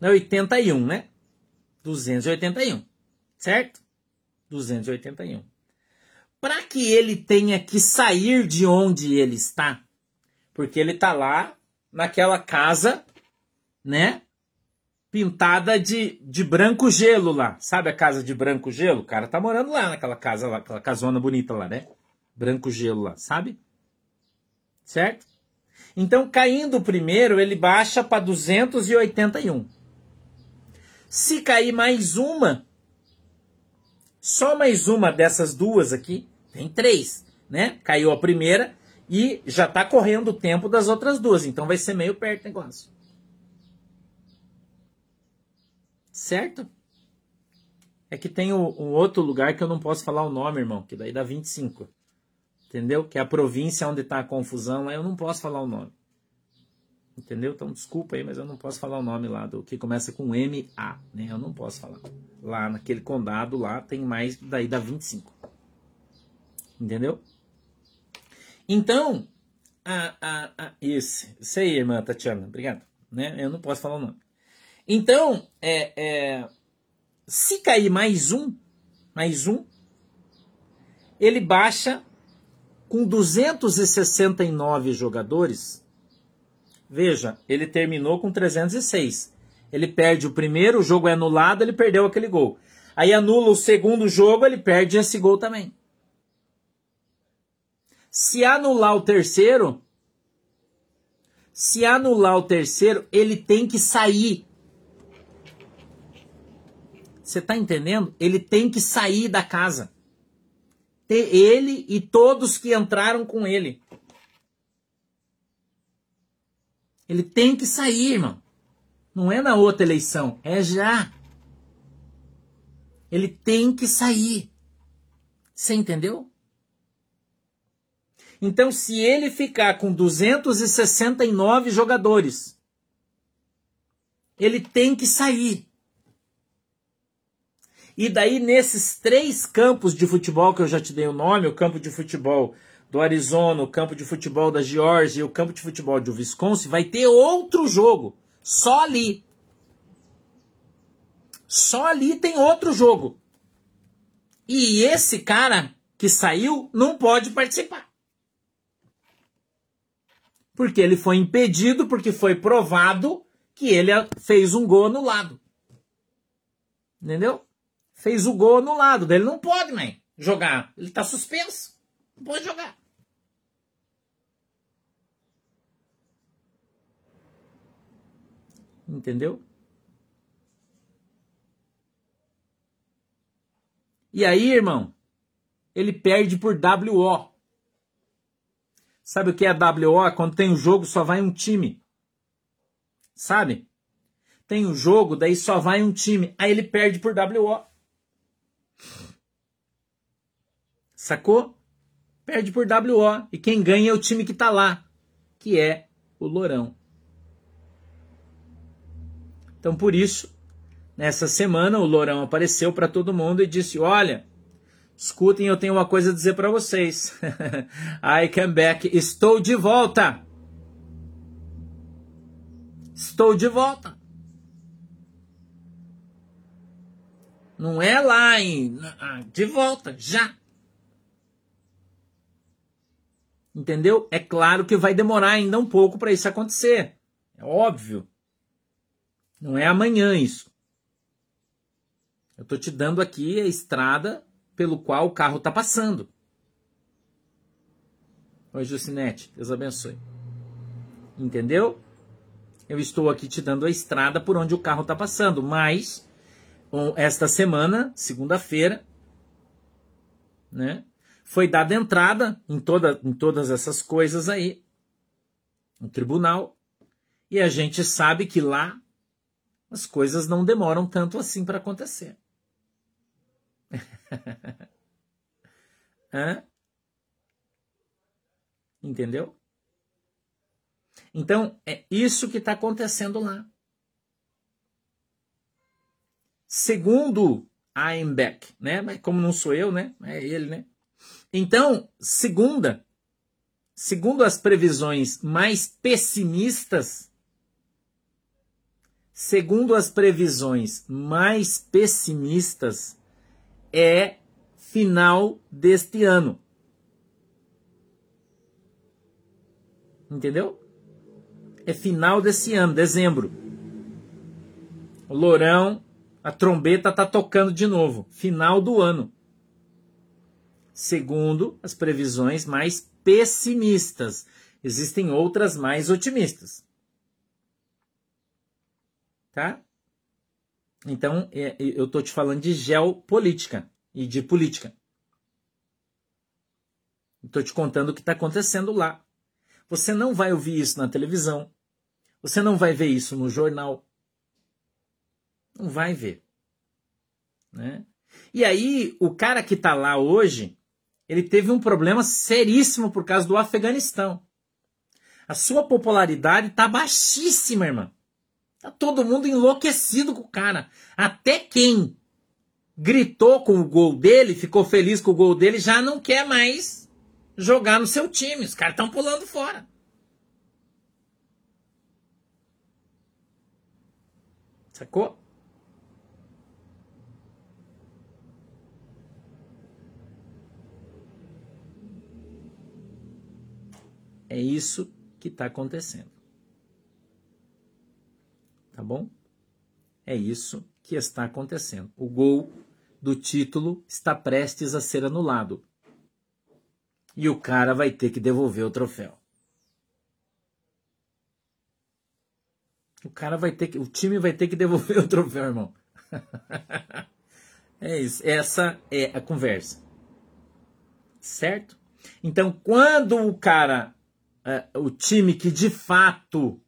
é 81, né? 281, certo? 281. Para que ele tenha que sair de onde ele está, porque ele está lá naquela casa, né? Pintada de, de branco gelo lá. Sabe a casa de branco gelo? O cara tá morando lá naquela casa lá, aquela casona bonita lá, né? Branco gelo lá, sabe? Certo? Então, caindo o primeiro, ele baixa para 281. Se cair mais uma, só mais uma dessas duas aqui, tem três, né? Caiu a primeira e já está correndo o tempo das outras duas, então vai ser meio perto o negócio. Certo? É que tem um, outro lugar que eu não posso falar o nome, irmão, que daí dá 25 entendeu? Que é a província onde está a confusão, lá eu não posso falar o nome. Entendeu? Então desculpa aí, mas eu não posso falar o nome lá do que começa com MA, né? Eu não posso falar. Lá naquele condado lá tem mais, daí dá 25. Entendeu? Então, a, a, a, esse, isso aí, irmã Tatiana, obrigado. Né? Eu não posso falar o nome. Então, é, é, se cair mais um, mais um, ele baixa com 269 jogadores, veja, ele terminou com 306. Ele perde o primeiro, o jogo é anulado, ele perdeu aquele gol. Aí anula o segundo jogo, ele perde esse gol também. Se anular o terceiro, se anular o terceiro, ele tem que sair. Você está entendendo? Ele tem que sair da casa ter ele e todos que entraram com ele. Ele tem que sair, irmão. Não é na outra eleição, é já. Ele tem que sair. Você entendeu? Então, se ele ficar com 269 jogadores, ele tem que sair. E daí, nesses três campos de futebol que eu já te dei o nome, o campo de futebol do Arizona, o campo de futebol da Georgia e o campo de futebol do Wisconsin, vai ter outro jogo. Só ali. Só ali tem outro jogo. E esse cara que saiu não pode participar. Porque ele foi impedido, porque foi provado que ele fez um gol no lado. Entendeu? Fez o gol anulado. Ele não pode, mãe, jogar. Ele está suspenso. Não pode jogar. Entendeu? E aí, irmão, ele perde por WO. Sabe o que é WO? Quando tem um jogo, só vai um time. Sabe? Tem um jogo, daí só vai um time. Aí ele perde por WO. Sacou? Perde por WO. E quem ganha é o time que tá lá, que é o Lourão. Então, por isso, nessa semana, o Lourão apareceu para todo mundo e disse: Olha, escutem, eu tenho uma coisa a dizer para vocês. (laughs) I come back. Estou de volta. Estou de volta. Não é lá em. De volta, já. Entendeu? É claro que vai demorar ainda um pouco para isso acontecer. É óbvio. Não é amanhã isso. Eu estou te dando aqui a estrada pelo qual o carro está passando. Oi, Jucinete. Deus abençoe. Entendeu? Eu estou aqui te dando a estrada por onde o carro está passando. Mas, esta semana, segunda-feira, né? Foi dada entrada em, toda, em todas essas coisas aí, no tribunal, e a gente sabe que lá as coisas não demoram tanto assim para acontecer. (laughs) Hã? Entendeu? Então, é isso que está acontecendo lá. Segundo Einbeck, né? Mas como não sou eu, né? É ele, né? Então, segunda, segundo as previsões mais pessimistas, segundo as previsões mais pessimistas, é final deste ano. Entendeu? É final desse ano, dezembro. O Lourão, a trombeta tá tocando de novo. Final do ano. Segundo as previsões mais pessimistas. Existem outras mais otimistas. Tá? Então, é, eu tô te falando de geopolítica e de política. Estou te contando o que está acontecendo lá. Você não vai ouvir isso na televisão. Você não vai ver isso no jornal. Não vai ver. Né? E aí, o cara que está lá hoje, ele teve um problema seríssimo por causa do Afeganistão. A sua popularidade está baixíssima, irmã. Tá todo mundo enlouquecido com o cara. Até quem gritou com o gol dele, ficou feliz com o gol dele, já não quer mais jogar no seu time. Os caras estão pulando fora. Sacou? É isso que está acontecendo. Tá bom? É isso que está acontecendo. O gol do título está prestes a ser anulado. E o cara vai ter que devolver o troféu. O cara vai ter que, o time vai ter que devolver (laughs) o troféu, irmão. (laughs) é isso, essa é a conversa. Certo? Então, quando o cara, uh, o time que de fato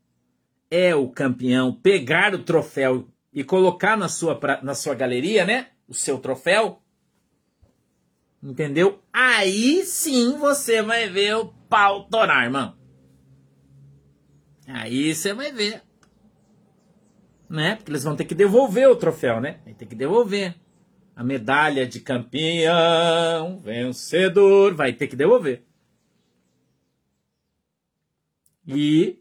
é o campeão, pegar o troféu e colocar na sua, na sua galeria, né? O seu troféu. Entendeu? Aí sim você vai ver o pau torar, irmão. Aí você vai ver. Né? Porque eles vão ter que devolver o troféu, né? Vai ter que devolver. A medalha de campeão, vencedor, vai ter que devolver. E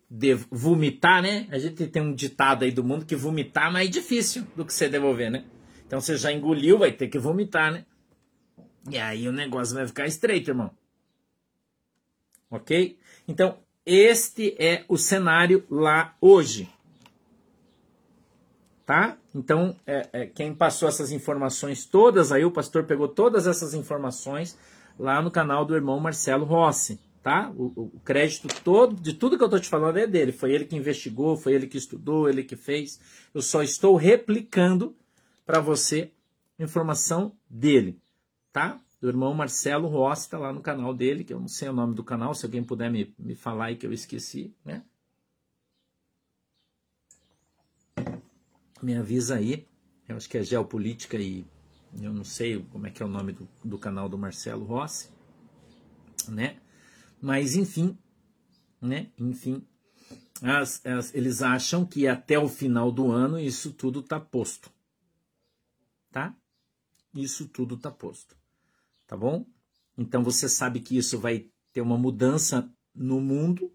vomitar, né? A gente tem um ditado aí do mundo que vomitar é mais difícil do que você devolver, né? Então você já engoliu, vai ter que vomitar, né? E aí o negócio vai ficar estreito, irmão. Ok? Então, este é o cenário lá hoje. Tá? Então, é, é, quem passou essas informações todas aí, o pastor pegou todas essas informações lá no canal do irmão Marcelo Rossi tá? O, o, crédito todo de tudo que eu estou te falando é dele. Foi ele que investigou, foi ele que estudou, ele que fez. Eu só estou replicando para você informação dele, tá? Do irmão Marcelo Rossi, tá lá no canal dele, que eu não sei o nome do canal, se alguém puder me, me falar aí que eu esqueci, né? Me avisa aí. Eu acho que é geopolítica e eu não sei como é que é o nome do, do canal do Marcelo Rossi, né? Mas enfim, né? Enfim, as, as, eles acham que até o final do ano isso tudo está posto, tá? Isso tudo está posto, tá bom? Então você sabe que isso vai ter uma mudança no mundo,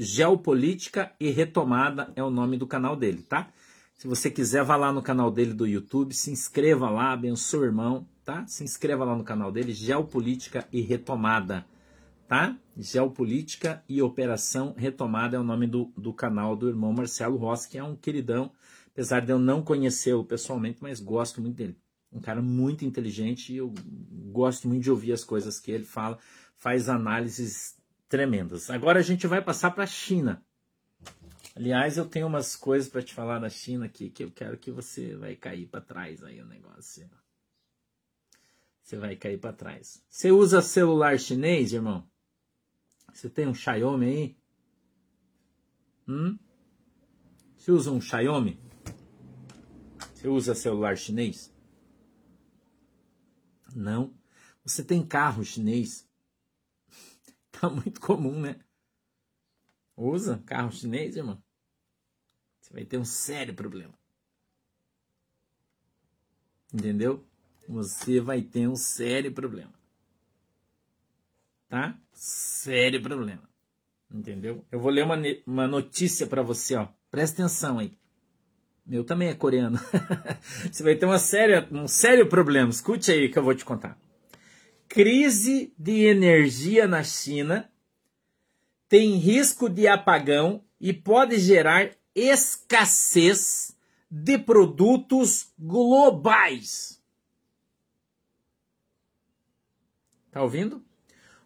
geopolítica e retomada é o nome do canal dele, tá? Se você quiser, vá lá no canal dele do YouTube, se inscreva lá, abençoe o irmão, tá? Se inscreva lá no canal dele, Geopolítica e Retomada, tá? Geopolítica e Operação Retomada é o nome do, do canal do irmão Marcelo Rossi, que é um queridão, apesar de eu não conhecê-lo pessoalmente, mas gosto muito dele. Um cara muito inteligente e eu gosto muito de ouvir as coisas que ele fala, faz análises tremendas. Agora a gente vai passar para a China. Aliás, eu tenho umas coisas para te falar da China aqui que eu quero que você vai cair para trás aí o negócio você vai cair para trás. Você usa celular chinês, irmão? Você tem um Xiaomi aí? Hum? Você usa um Xiaomi? Você usa celular chinês? Não. Você tem carro chinês? (laughs) Tá muito comum, né? Usa carro chinês, irmão? Vai ter um sério problema. Entendeu? você vai ter um sério problema. Tá? Sério problema. Entendeu? Eu vou ler uma, uma notícia para você, ó. Presta atenção aí. Meu também é coreano. (laughs) você vai ter uma séria, um sério problema. Escute aí que eu vou te contar. Crise de energia na China tem risco de apagão e pode gerar escassez de produtos globais. Tá ouvindo?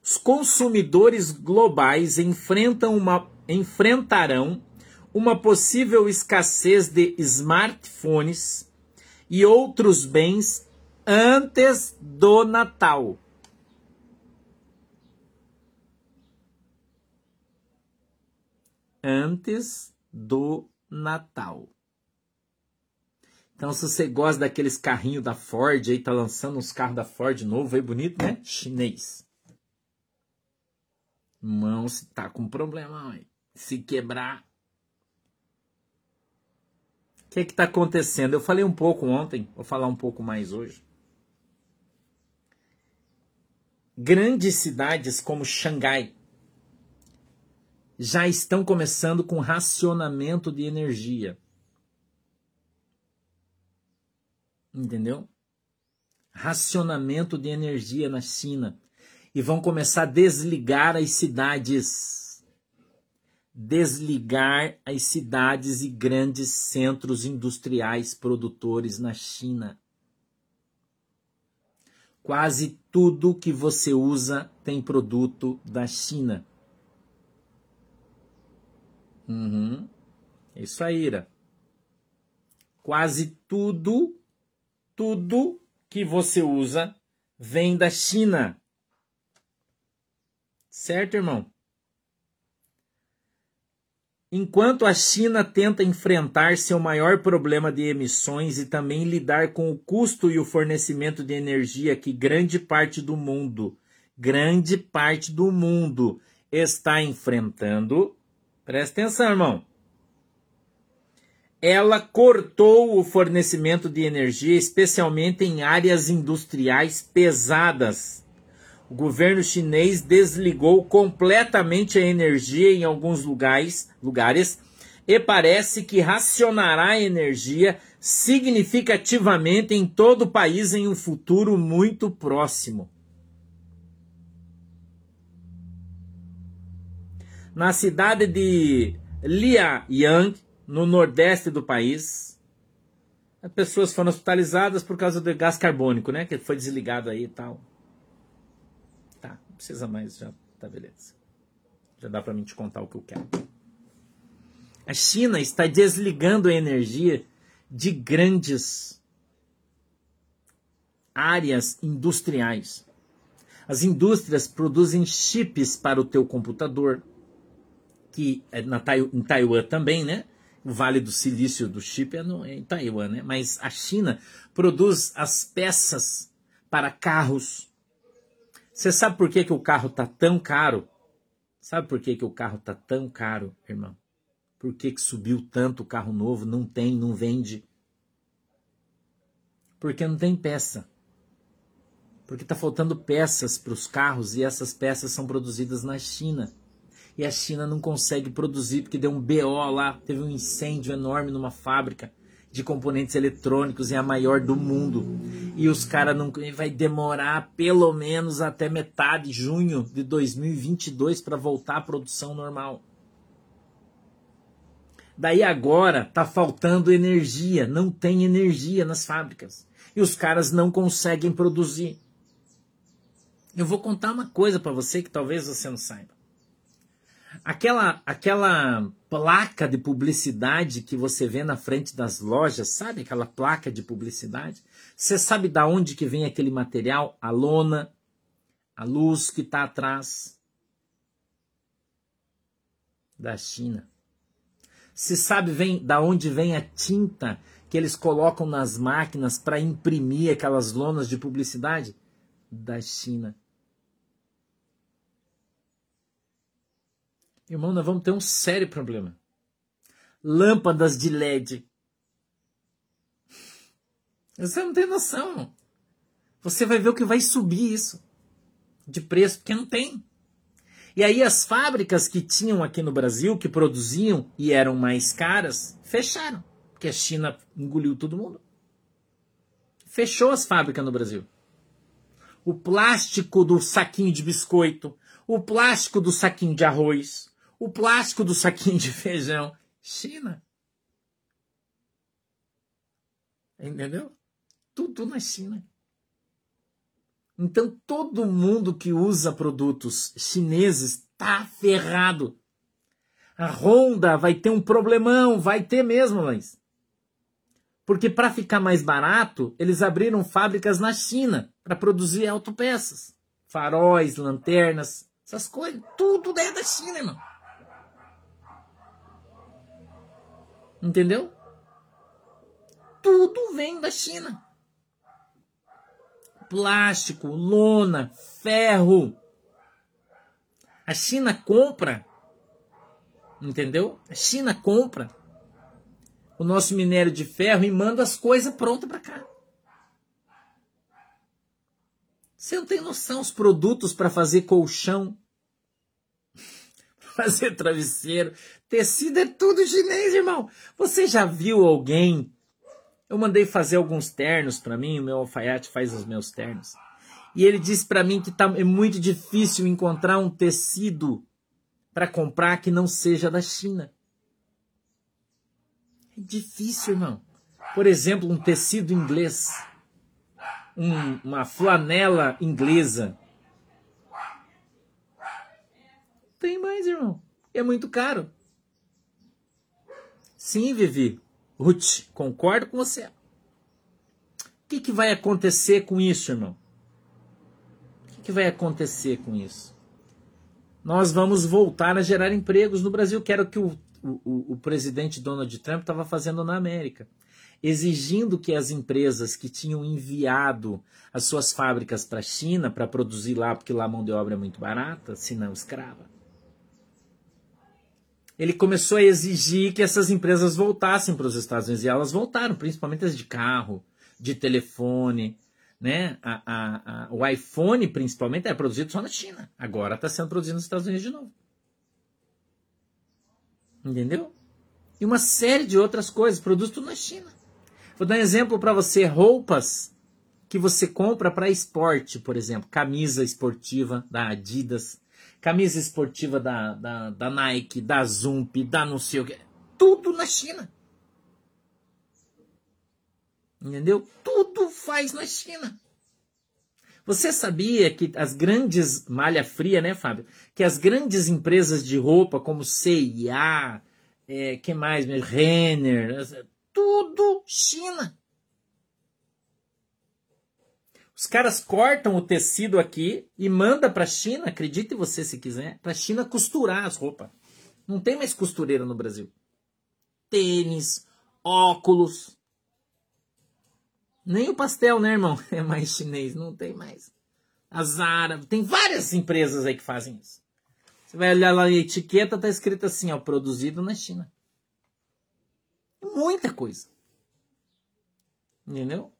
Os consumidores globais enfrentam uma, enfrentarão uma possível escassez de smartphones e outros bens antes do Natal. Antes do Natal. Então, se você gosta daqueles carrinhos da Ford, aí tá lançando uns carros da Ford novo, aí bonito, né? Chinês. Não se tá com problema, aí. Se quebrar, o que está acontecendo? Eu falei um pouco ontem, vou falar um pouco mais hoje. Grandes cidades como Xangai já estão começando com racionamento de energia. Entendeu? Racionamento de energia na China. E vão começar a desligar as cidades desligar as cidades e grandes centros industriais produtores na China. Quase tudo que você usa tem produto da China. Uhum. Isso aí, Ira. Quase tudo, tudo que você usa vem da China. Certo, irmão? Enquanto a China tenta enfrentar seu maior problema de emissões e também lidar com o custo e o fornecimento de energia que grande parte do mundo, grande parte do mundo está enfrentando, presta atenção, irmão. Ela cortou o fornecimento de energia, especialmente em áreas industriais pesadas o governo chinês desligou completamente a energia em alguns lugares, lugares e parece que racionará a energia significativamente em todo o país em um futuro muito próximo. Na cidade de Liaoyang, no nordeste do país, as pessoas foram hospitalizadas por causa do gás carbônico, né, que foi desligado aí e tal precisa mais, já tá beleza. Já dá para mim te contar o que eu quero. A China está desligando a energia de grandes áreas industriais. As indústrias produzem chips para o teu computador, que é na em Taiwan também, né? O Vale do Silício do chip é, no, é em Taiwan, né? Mas a China produz as peças para carros, você sabe por que, que o carro está tão caro? Sabe por que, que o carro está tão caro, irmão? Por que, que subiu tanto o carro novo? Não tem, não vende. Porque não tem peça. Porque está faltando peças para os carros e essas peças são produzidas na China. E a China não consegue produzir porque deu um BO lá, teve um incêndio enorme numa fábrica de componentes eletrônicos, é a maior do mundo. E os caras não vai demorar pelo menos até metade, junho de 2022 para voltar à produção normal. Daí agora tá faltando energia, não tem energia nas fábricas. E os caras não conseguem produzir. Eu vou contar uma coisa para você que talvez você não saiba. Aquela, aquela placa de publicidade que você vê na frente das lojas, sabe aquela placa de publicidade? Você sabe da onde que vem aquele material? A lona, a luz que está atrás da China. Se sabe vem da onde vem a tinta que eles colocam nas máquinas para imprimir aquelas lonas de publicidade? Da China. Irmão, nós vamos ter um sério problema. Lâmpadas de LED. Você não tem noção. Você vai ver o que vai subir isso de preço, porque não tem. E aí as fábricas que tinham aqui no Brasil, que produziam e eram mais caras, fecharam. Porque a China engoliu todo mundo. Fechou as fábricas no Brasil. O plástico do saquinho de biscoito, o plástico do saquinho de arroz, o plástico do saquinho de feijão. China. Entendeu? Tudo na China. Então todo mundo que usa produtos chineses tá ferrado. A Honda vai ter um problemão, vai ter mesmo, mas porque para ficar mais barato, eles abriram fábricas na China para produzir autopeças, faróis, lanternas, essas coisas, tudo é da China, irmão. Entendeu? Tudo vem da China plástico, lona, ferro. A China compra, entendeu? A China compra o nosso minério de ferro e manda as coisas prontas para cá. Você não tem noção os produtos para fazer colchão, (laughs) fazer travesseiro, tecido é tudo chinês, irmão. Você já viu alguém eu mandei fazer alguns ternos para mim, o meu alfaiate faz os meus ternos. E ele disse para mim que tá, é muito difícil encontrar um tecido para comprar que não seja da China. É difícil, irmão. Por exemplo, um tecido inglês, um, uma flanela inglesa. Tem mais, irmão. É muito caro. Sim, Vivi. Ruth, concordo com você. O que, que vai acontecer com isso, irmão? O que, que vai acontecer com isso? Nós vamos voltar a gerar empregos no Brasil, que era o que o, o, o presidente Donald Trump estava fazendo na América. Exigindo que as empresas que tinham enviado as suas fábricas para a China para produzir lá, porque lá a mão de obra é muito barata, se não escrava, ele começou a exigir que essas empresas voltassem para os Estados Unidos. E elas voltaram, principalmente as de carro, de telefone. Né? A, a, a, o iPhone, principalmente, é produzido só na China. Agora está sendo produzido nos Estados Unidos de novo. Entendeu? E uma série de outras coisas, produz tudo na China. Vou dar um exemplo para você: roupas que você compra para esporte, por exemplo, camisa esportiva da Adidas, camisa esportiva da, da, da Nike, da Zump, da não sei o que. Tudo na China. Entendeu? Tudo faz na China. Você sabia que as grandes malha fria, né, Fábio? Que as grandes empresas de roupa como C&A, é, que mais, Renner, tudo China. Os caras cortam o tecido aqui e manda para a China, acredite você se quiser, para a China costurar as roupas. Não tem mais costureira no Brasil. Tênis, óculos. Nem o pastel, né, irmão? (laughs) É mais chinês, não tem mais. A Zara, tem várias empresas aí que fazem isso. Você vai olhar lá a etiqueta, tá escrito assim, ó, produzido na China. Muita coisa. Entendeu?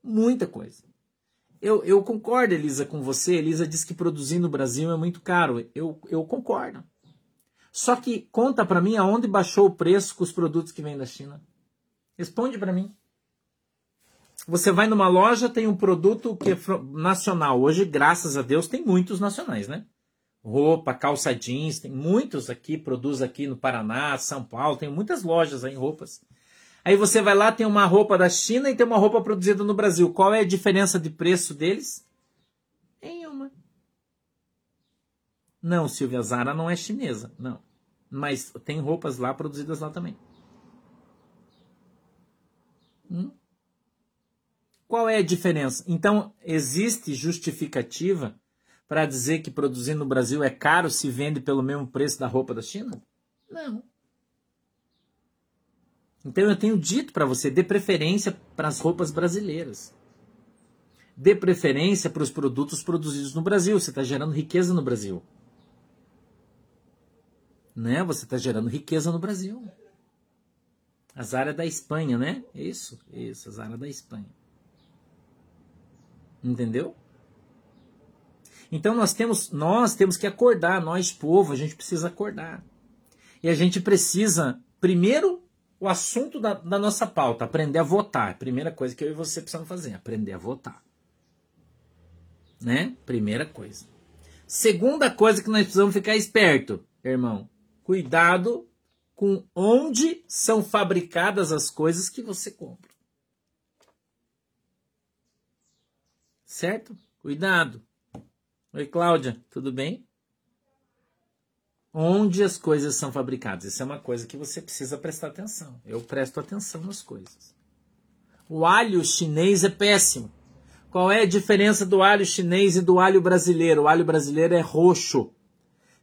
Muita coisa. Eu, eu concordo, Elisa, com você. Elisa diz que produzir no Brasil é muito caro. Eu, eu concordo. Só que conta para mim aonde baixou o preço com os produtos que vêm da China. Responde para mim. Você vai numa loja, tem um produto que é nacional. Hoje, graças a Deus, tem muitos nacionais, né? Roupa, calça jeans, tem muitos aqui, produz aqui no Paraná, São Paulo, tem muitas lojas aí em roupas. Aí você vai lá, tem uma roupa da China e tem uma roupa produzida no Brasil. Qual é a diferença de preço deles? Nenhuma. Não, Silvia Zara não é chinesa, não. Mas tem roupas lá produzidas lá também. Hum? Qual é a diferença? Então, existe justificativa para dizer que produzir no Brasil é caro se vende pelo mesmo preço da roupa da China? Não. Então eu tenho dito para você, dê preferência para as roupas brasileiras. Dê preferência para os produtos produzidos no Brasil. Você está gerando riqueza no Brasil. Né? Você está gerando riqueza no Brasil. A Zara é da Espanha, né? Isso, isso, a Zara é da Espanha. Entendeu? Então nós temos, nós temos que acordar, nós povo, a gente precisa acordar. E a gente precisa, primeiro, o assunto da, da nossa pauta, aprender a votar. Primeira coisa que eu e você precisamos fazer, aprender a votar. Né? Primeira coisa. Segunda coisa que nós precisamos ficar esperto, irmão. Cuidado com onde são fabricadas as coisas que você compra. Certo? Cuidado. Oi, Cláudia, tudo bem? Onde as coisas são fabricadas. Isso é uma coisa que você precisa prestar atenção. Eu presto atenção nas coisas. O alho chinês é péssimo. Qual é a diferença do alho chinês e do alho brasileiro? O alho brasileiro é roxo.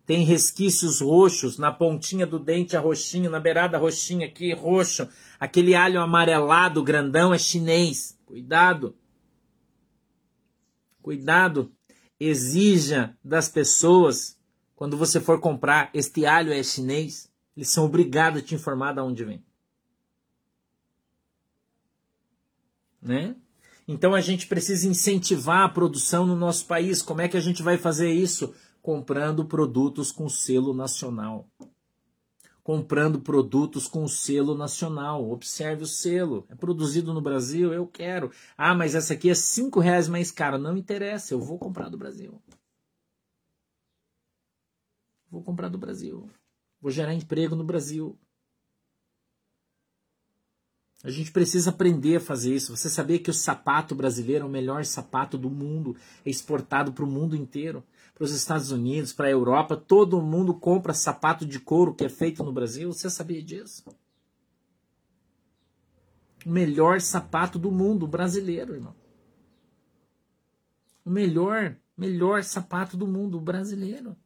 Tem resquícios roxos na pontinha do dente, a roxinho, na beirada roxinha aqui, roxo. Aquele alho amarelado, grandão, é chinês. Cuidado. Cuidado. Exija das pessoas, quando você for comprar, este alho é chinês. Eles são obrigados a te informar de onde vem. Né? Então a gente precisa incentivar a produção no nosso país. Como é que a gente vai fazer isso? Comprando produtos com selo nacional. Comprando produtos com selo nacional. Observe o selo. É produzido no Brasil, eu quero. Ah, mas essa aqui é cinco reais mais cara. Não interessa, eu vou comprar do Brasil. Vou comprar do Brasil. Vou gerar emprego no Brasil. A gente precisa aprender a fazer isso. Você sabia que o sapato brasileiro é o melhor sapato do mundo, é exportado para o mundo inteiro, para os Estados Unidos, para a Europa. Todo mundo compra sapato de couro que é feito no Brasil. Você sabia disso? O melhor sapato do mundo brasileiro, irmão. O melhor, melhor sapato do mundo brasileiro.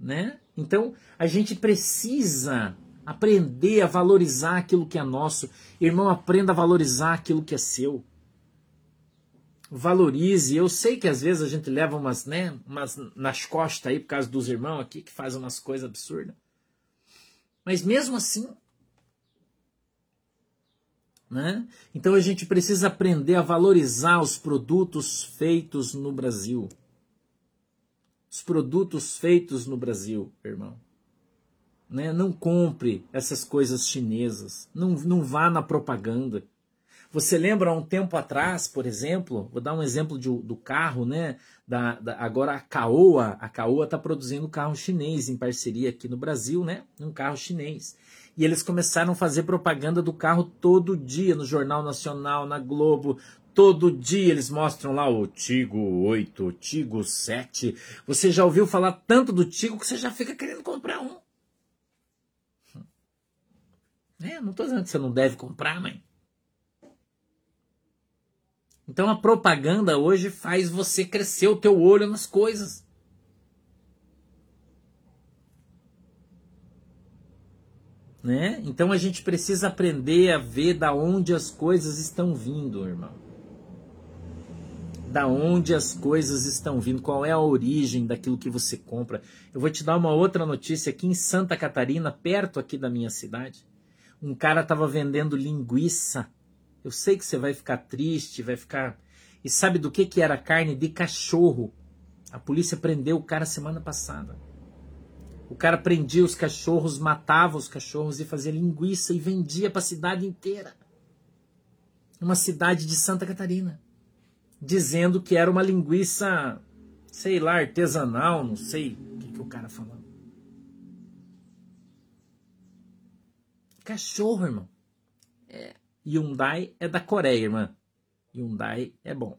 Né? Então, a gente precisa Aprender a valorizar aquilo que é nosso. Irmão, aprenda a valorizar aquilo que é seu. Valorize. Eu sei que às vezes a gente leva umas, né, umas nas costas aí por causa dos irmãos aqui que fazem umas coisas absurdas. Mas mesmo assim, né? Então a gente precisa aprender a valorizar os produtos feitos no Brasil. Os produtos feitos no Brasil, irmão. Né? Não compre essas coisas chinesas. Não, não vá na propaganda. Você lembra há um tempo atrás, por exemplo, vou dar um exemplo de, do carro, né? Da, da, agora a Caoa, a Caoa está produzindo carro chinês em parceria aqui no Brasil, né? Um carro chinês. E eles começaram a fazer propaganda do carro todo dia no Jornal Nacional, na Globo. Todo dia eles mostram lá o Tigo 8, o Tigo 7. Você já ouviu falar tanto do Tigo que você já fica querendo comprar um. É, não estou dizendo que você não deve comprar, mãe. Então a propaganda hoje faz você crescer o teu olho nas coisas. Né? Então a gente precisa aprender a ver da onde as coisas estão vindo, irmão. Da onde as coisas estão vindo, qual é a origem daquilo que você compra. Eu vou te dar uma outra notícia aqui em Santa Catarina, perto aqui da minha cidade um cara estava vendendo linguiça. Eu sei que você vai ficar triste, vai ficar. E sabe do que, que era carne? De cachorro. A polícia prendeu o cara semana passada. O cara prendia os cachorros, matava os cachorros e fazia linguiça e vendia para a cidade inteira. Uma cidade de Santa Catarina. Dizendo que era uma linguiça, sei lá, artesanal, não sei o que, que o cara falou. Cachorro, irmão. É. Hyundai é da Coreia, irmã. Hyundai é bom.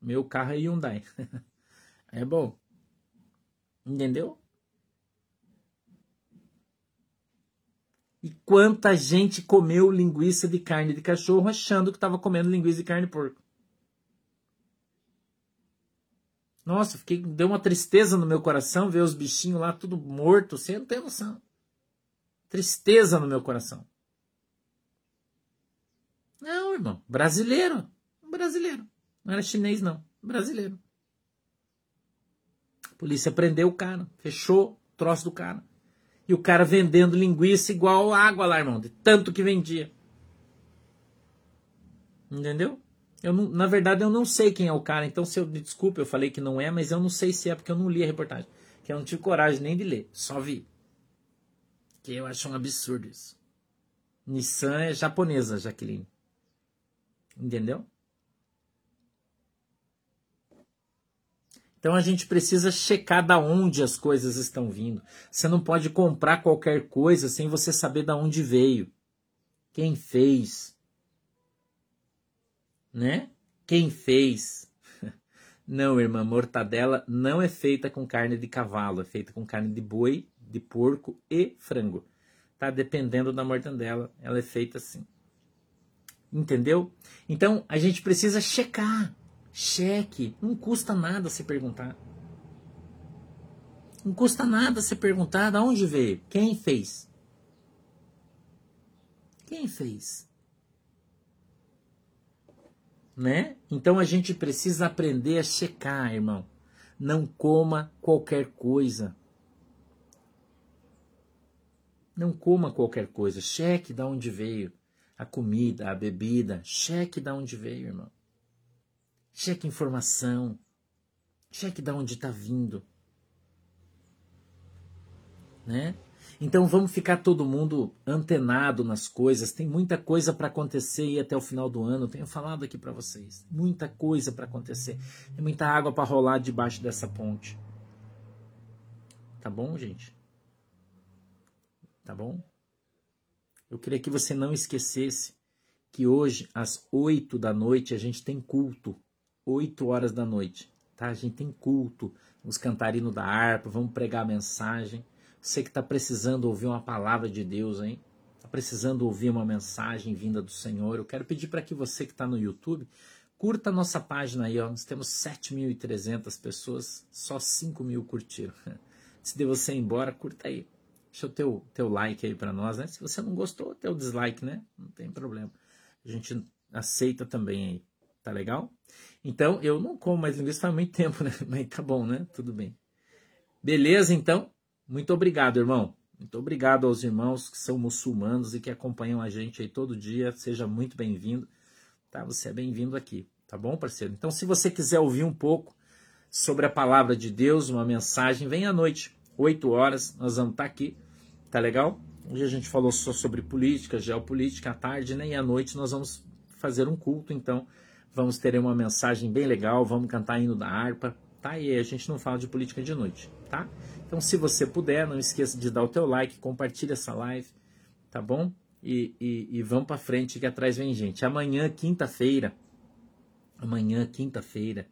Meu carro é Hyundai. (laughs) é bom. Entendeu? E quanta gente comeu linguiça de carne de cachorro achando que estava comendo linguiça de carne de porco. Nossa, fiquei, deu uma tristeza no meu coração ver os bichinhos lá tudo morto, você não tem noção tristeza no meu coração. Não, irmão, brasileiro. Brasileiro. Não era chinês, não. Brasileiro. A polícia prendeu o cara, fechou o troço do cara. E o cara vendendo linguiça igual água lá, irmão, de tanto que vendia. Entendeu? Eu não, na verdade, eu não sei quem é o cara, então se eu desculpe, eu falei que não é, mas eu não sei se é porque eu não li a reportagem. Que eu não tive coragem nem de ler, só vi. Que eu acho um absurdo isso. Nissan é japonesa, Jaqueline. Entendeu? Então a gente precisa checar da onde as coisas estão vindo. Você não pode comprar qualquer coisa sem você saber da onde veio. Quem fez? Né? Quem fez? (laughs) Não, irmã, mortadela não é feita com carne de cavalo, é feita com carne de boi, de porco e frango. Tá dependendo da mortadela, ela é feita assim. Entendeu? Então a gente precisa checar. Cheque. Não custa nada se perguntar. Não custa nada se perguntar de onde veio. Quem fez? Quem fez? Né? Então a gente precisa aprender a checar, irmão. Não coma qualquer coisa. Não coma qualquer coisa. Cheque de onde veio a comida, a bebida. Cheque de onde veio, irmão. Cheque informação. Cheque de onde está vindo. Né? Então vamos ficar todo mundo antenado nas coisas. Tem muita coisa para acontecer e até o final do ano. Tenho falado aqui para vocês. Muita coisa para acontecer. Muita água para rolar debaixo dessa ponte. Tá bom, gente? Tá bom? Eu queria que você não esquecesse que hoje, às 8 da noite, a gente tem culto. 8 horas da noite. Tá? A gente tem culto. Vamos cantar hino da harpa, vamos pregar a mensagem. Você que está precisando ouvir uma palavra de Deus, hein? Está precisando ouvir uma mensagem vinda do Senhor. Eu quero pedir para que você que está no YouTube, curta a nossa página aí. Ó. Nós temos 7.300 pessoas, só 5 mil curtiram. (laughs) Se de você ir embora, curta aí. Deixa o teu, teu like aí para nós, né? Se você não gostou, teu dislike, né? Não tem problema. A gente aceita também aí. Tá legal? Então, eu não como mais linguiça faz muito tempo, né? (laughs) Mas tá bom, né? Tudo bem. Beleza, então? Muito obrigado, irmão. Muito obrigado aos irmãos que são muçulmanos e que acompanham a gente aí todo dia. Seja muito bem-vindo. Tá? Você é bem-vindo aqui. Tá bom, parceiro? Então, se você quiser ouvir um pouco sobre a palavra de Deus, uma mensagem, vem à noite. 8 horas, nós vamos estar tá aqui, tá legal? Hoje a gente falou só sobre política, geopolítica à tarde, né? E à noite nós vamos fazer um culto, então vamos ter uma mensagem bem legal, vamos cantar hino da harpa, tá? E a gente não fala de política de noite, tá? Então se você puder, não esqueça de dar o teu like, compartilha essa live, tá bom? E, e, e vamos para frente que atrás vem gente. Amanhã, quinta-feira, amanhã, quinta-feira,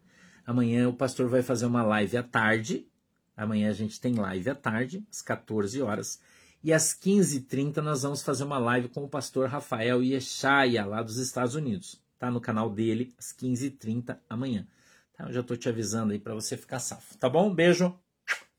amanhã o pastor vai fazer uma live à tarde, Amanhã a gente tem live à tarde, às 14 horas. E às 15h30 nós vamos fazer uma live com o pastor Rafael Yeshaya, lá dos Estados Unidos. Tá no canal dele, às 15h30 amanhã. Tá? Eu já estou te avisando aí para você ficar safo. Tá bom? Beijo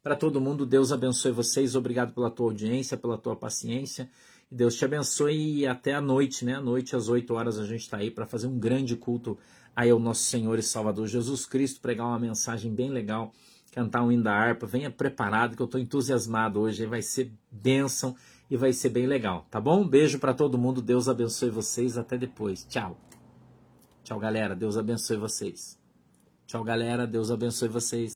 para todo mundo. Deus abençoe vocês. Obrigado pela tua audiência, pela tua paciência. Deus te abençoe e até a noite, né? À noite, às 8 horas, a gente está aí para fazer um grande culto aí ao nosso Senhor e Salvador Jesus Cristo, pregar uma mensagem bem legal cantar um hino da harpa. Venha preparado que eu estou entusiasmado hoje. Vai ser bênção e vai ser bem legal, tá bom? Beijo para todo mundo. Deus abençoe vocês. Até depois. Tchau. Tchau, galera. Deus abençoe vocês. Tchau, galera. Deus abençoe vocês.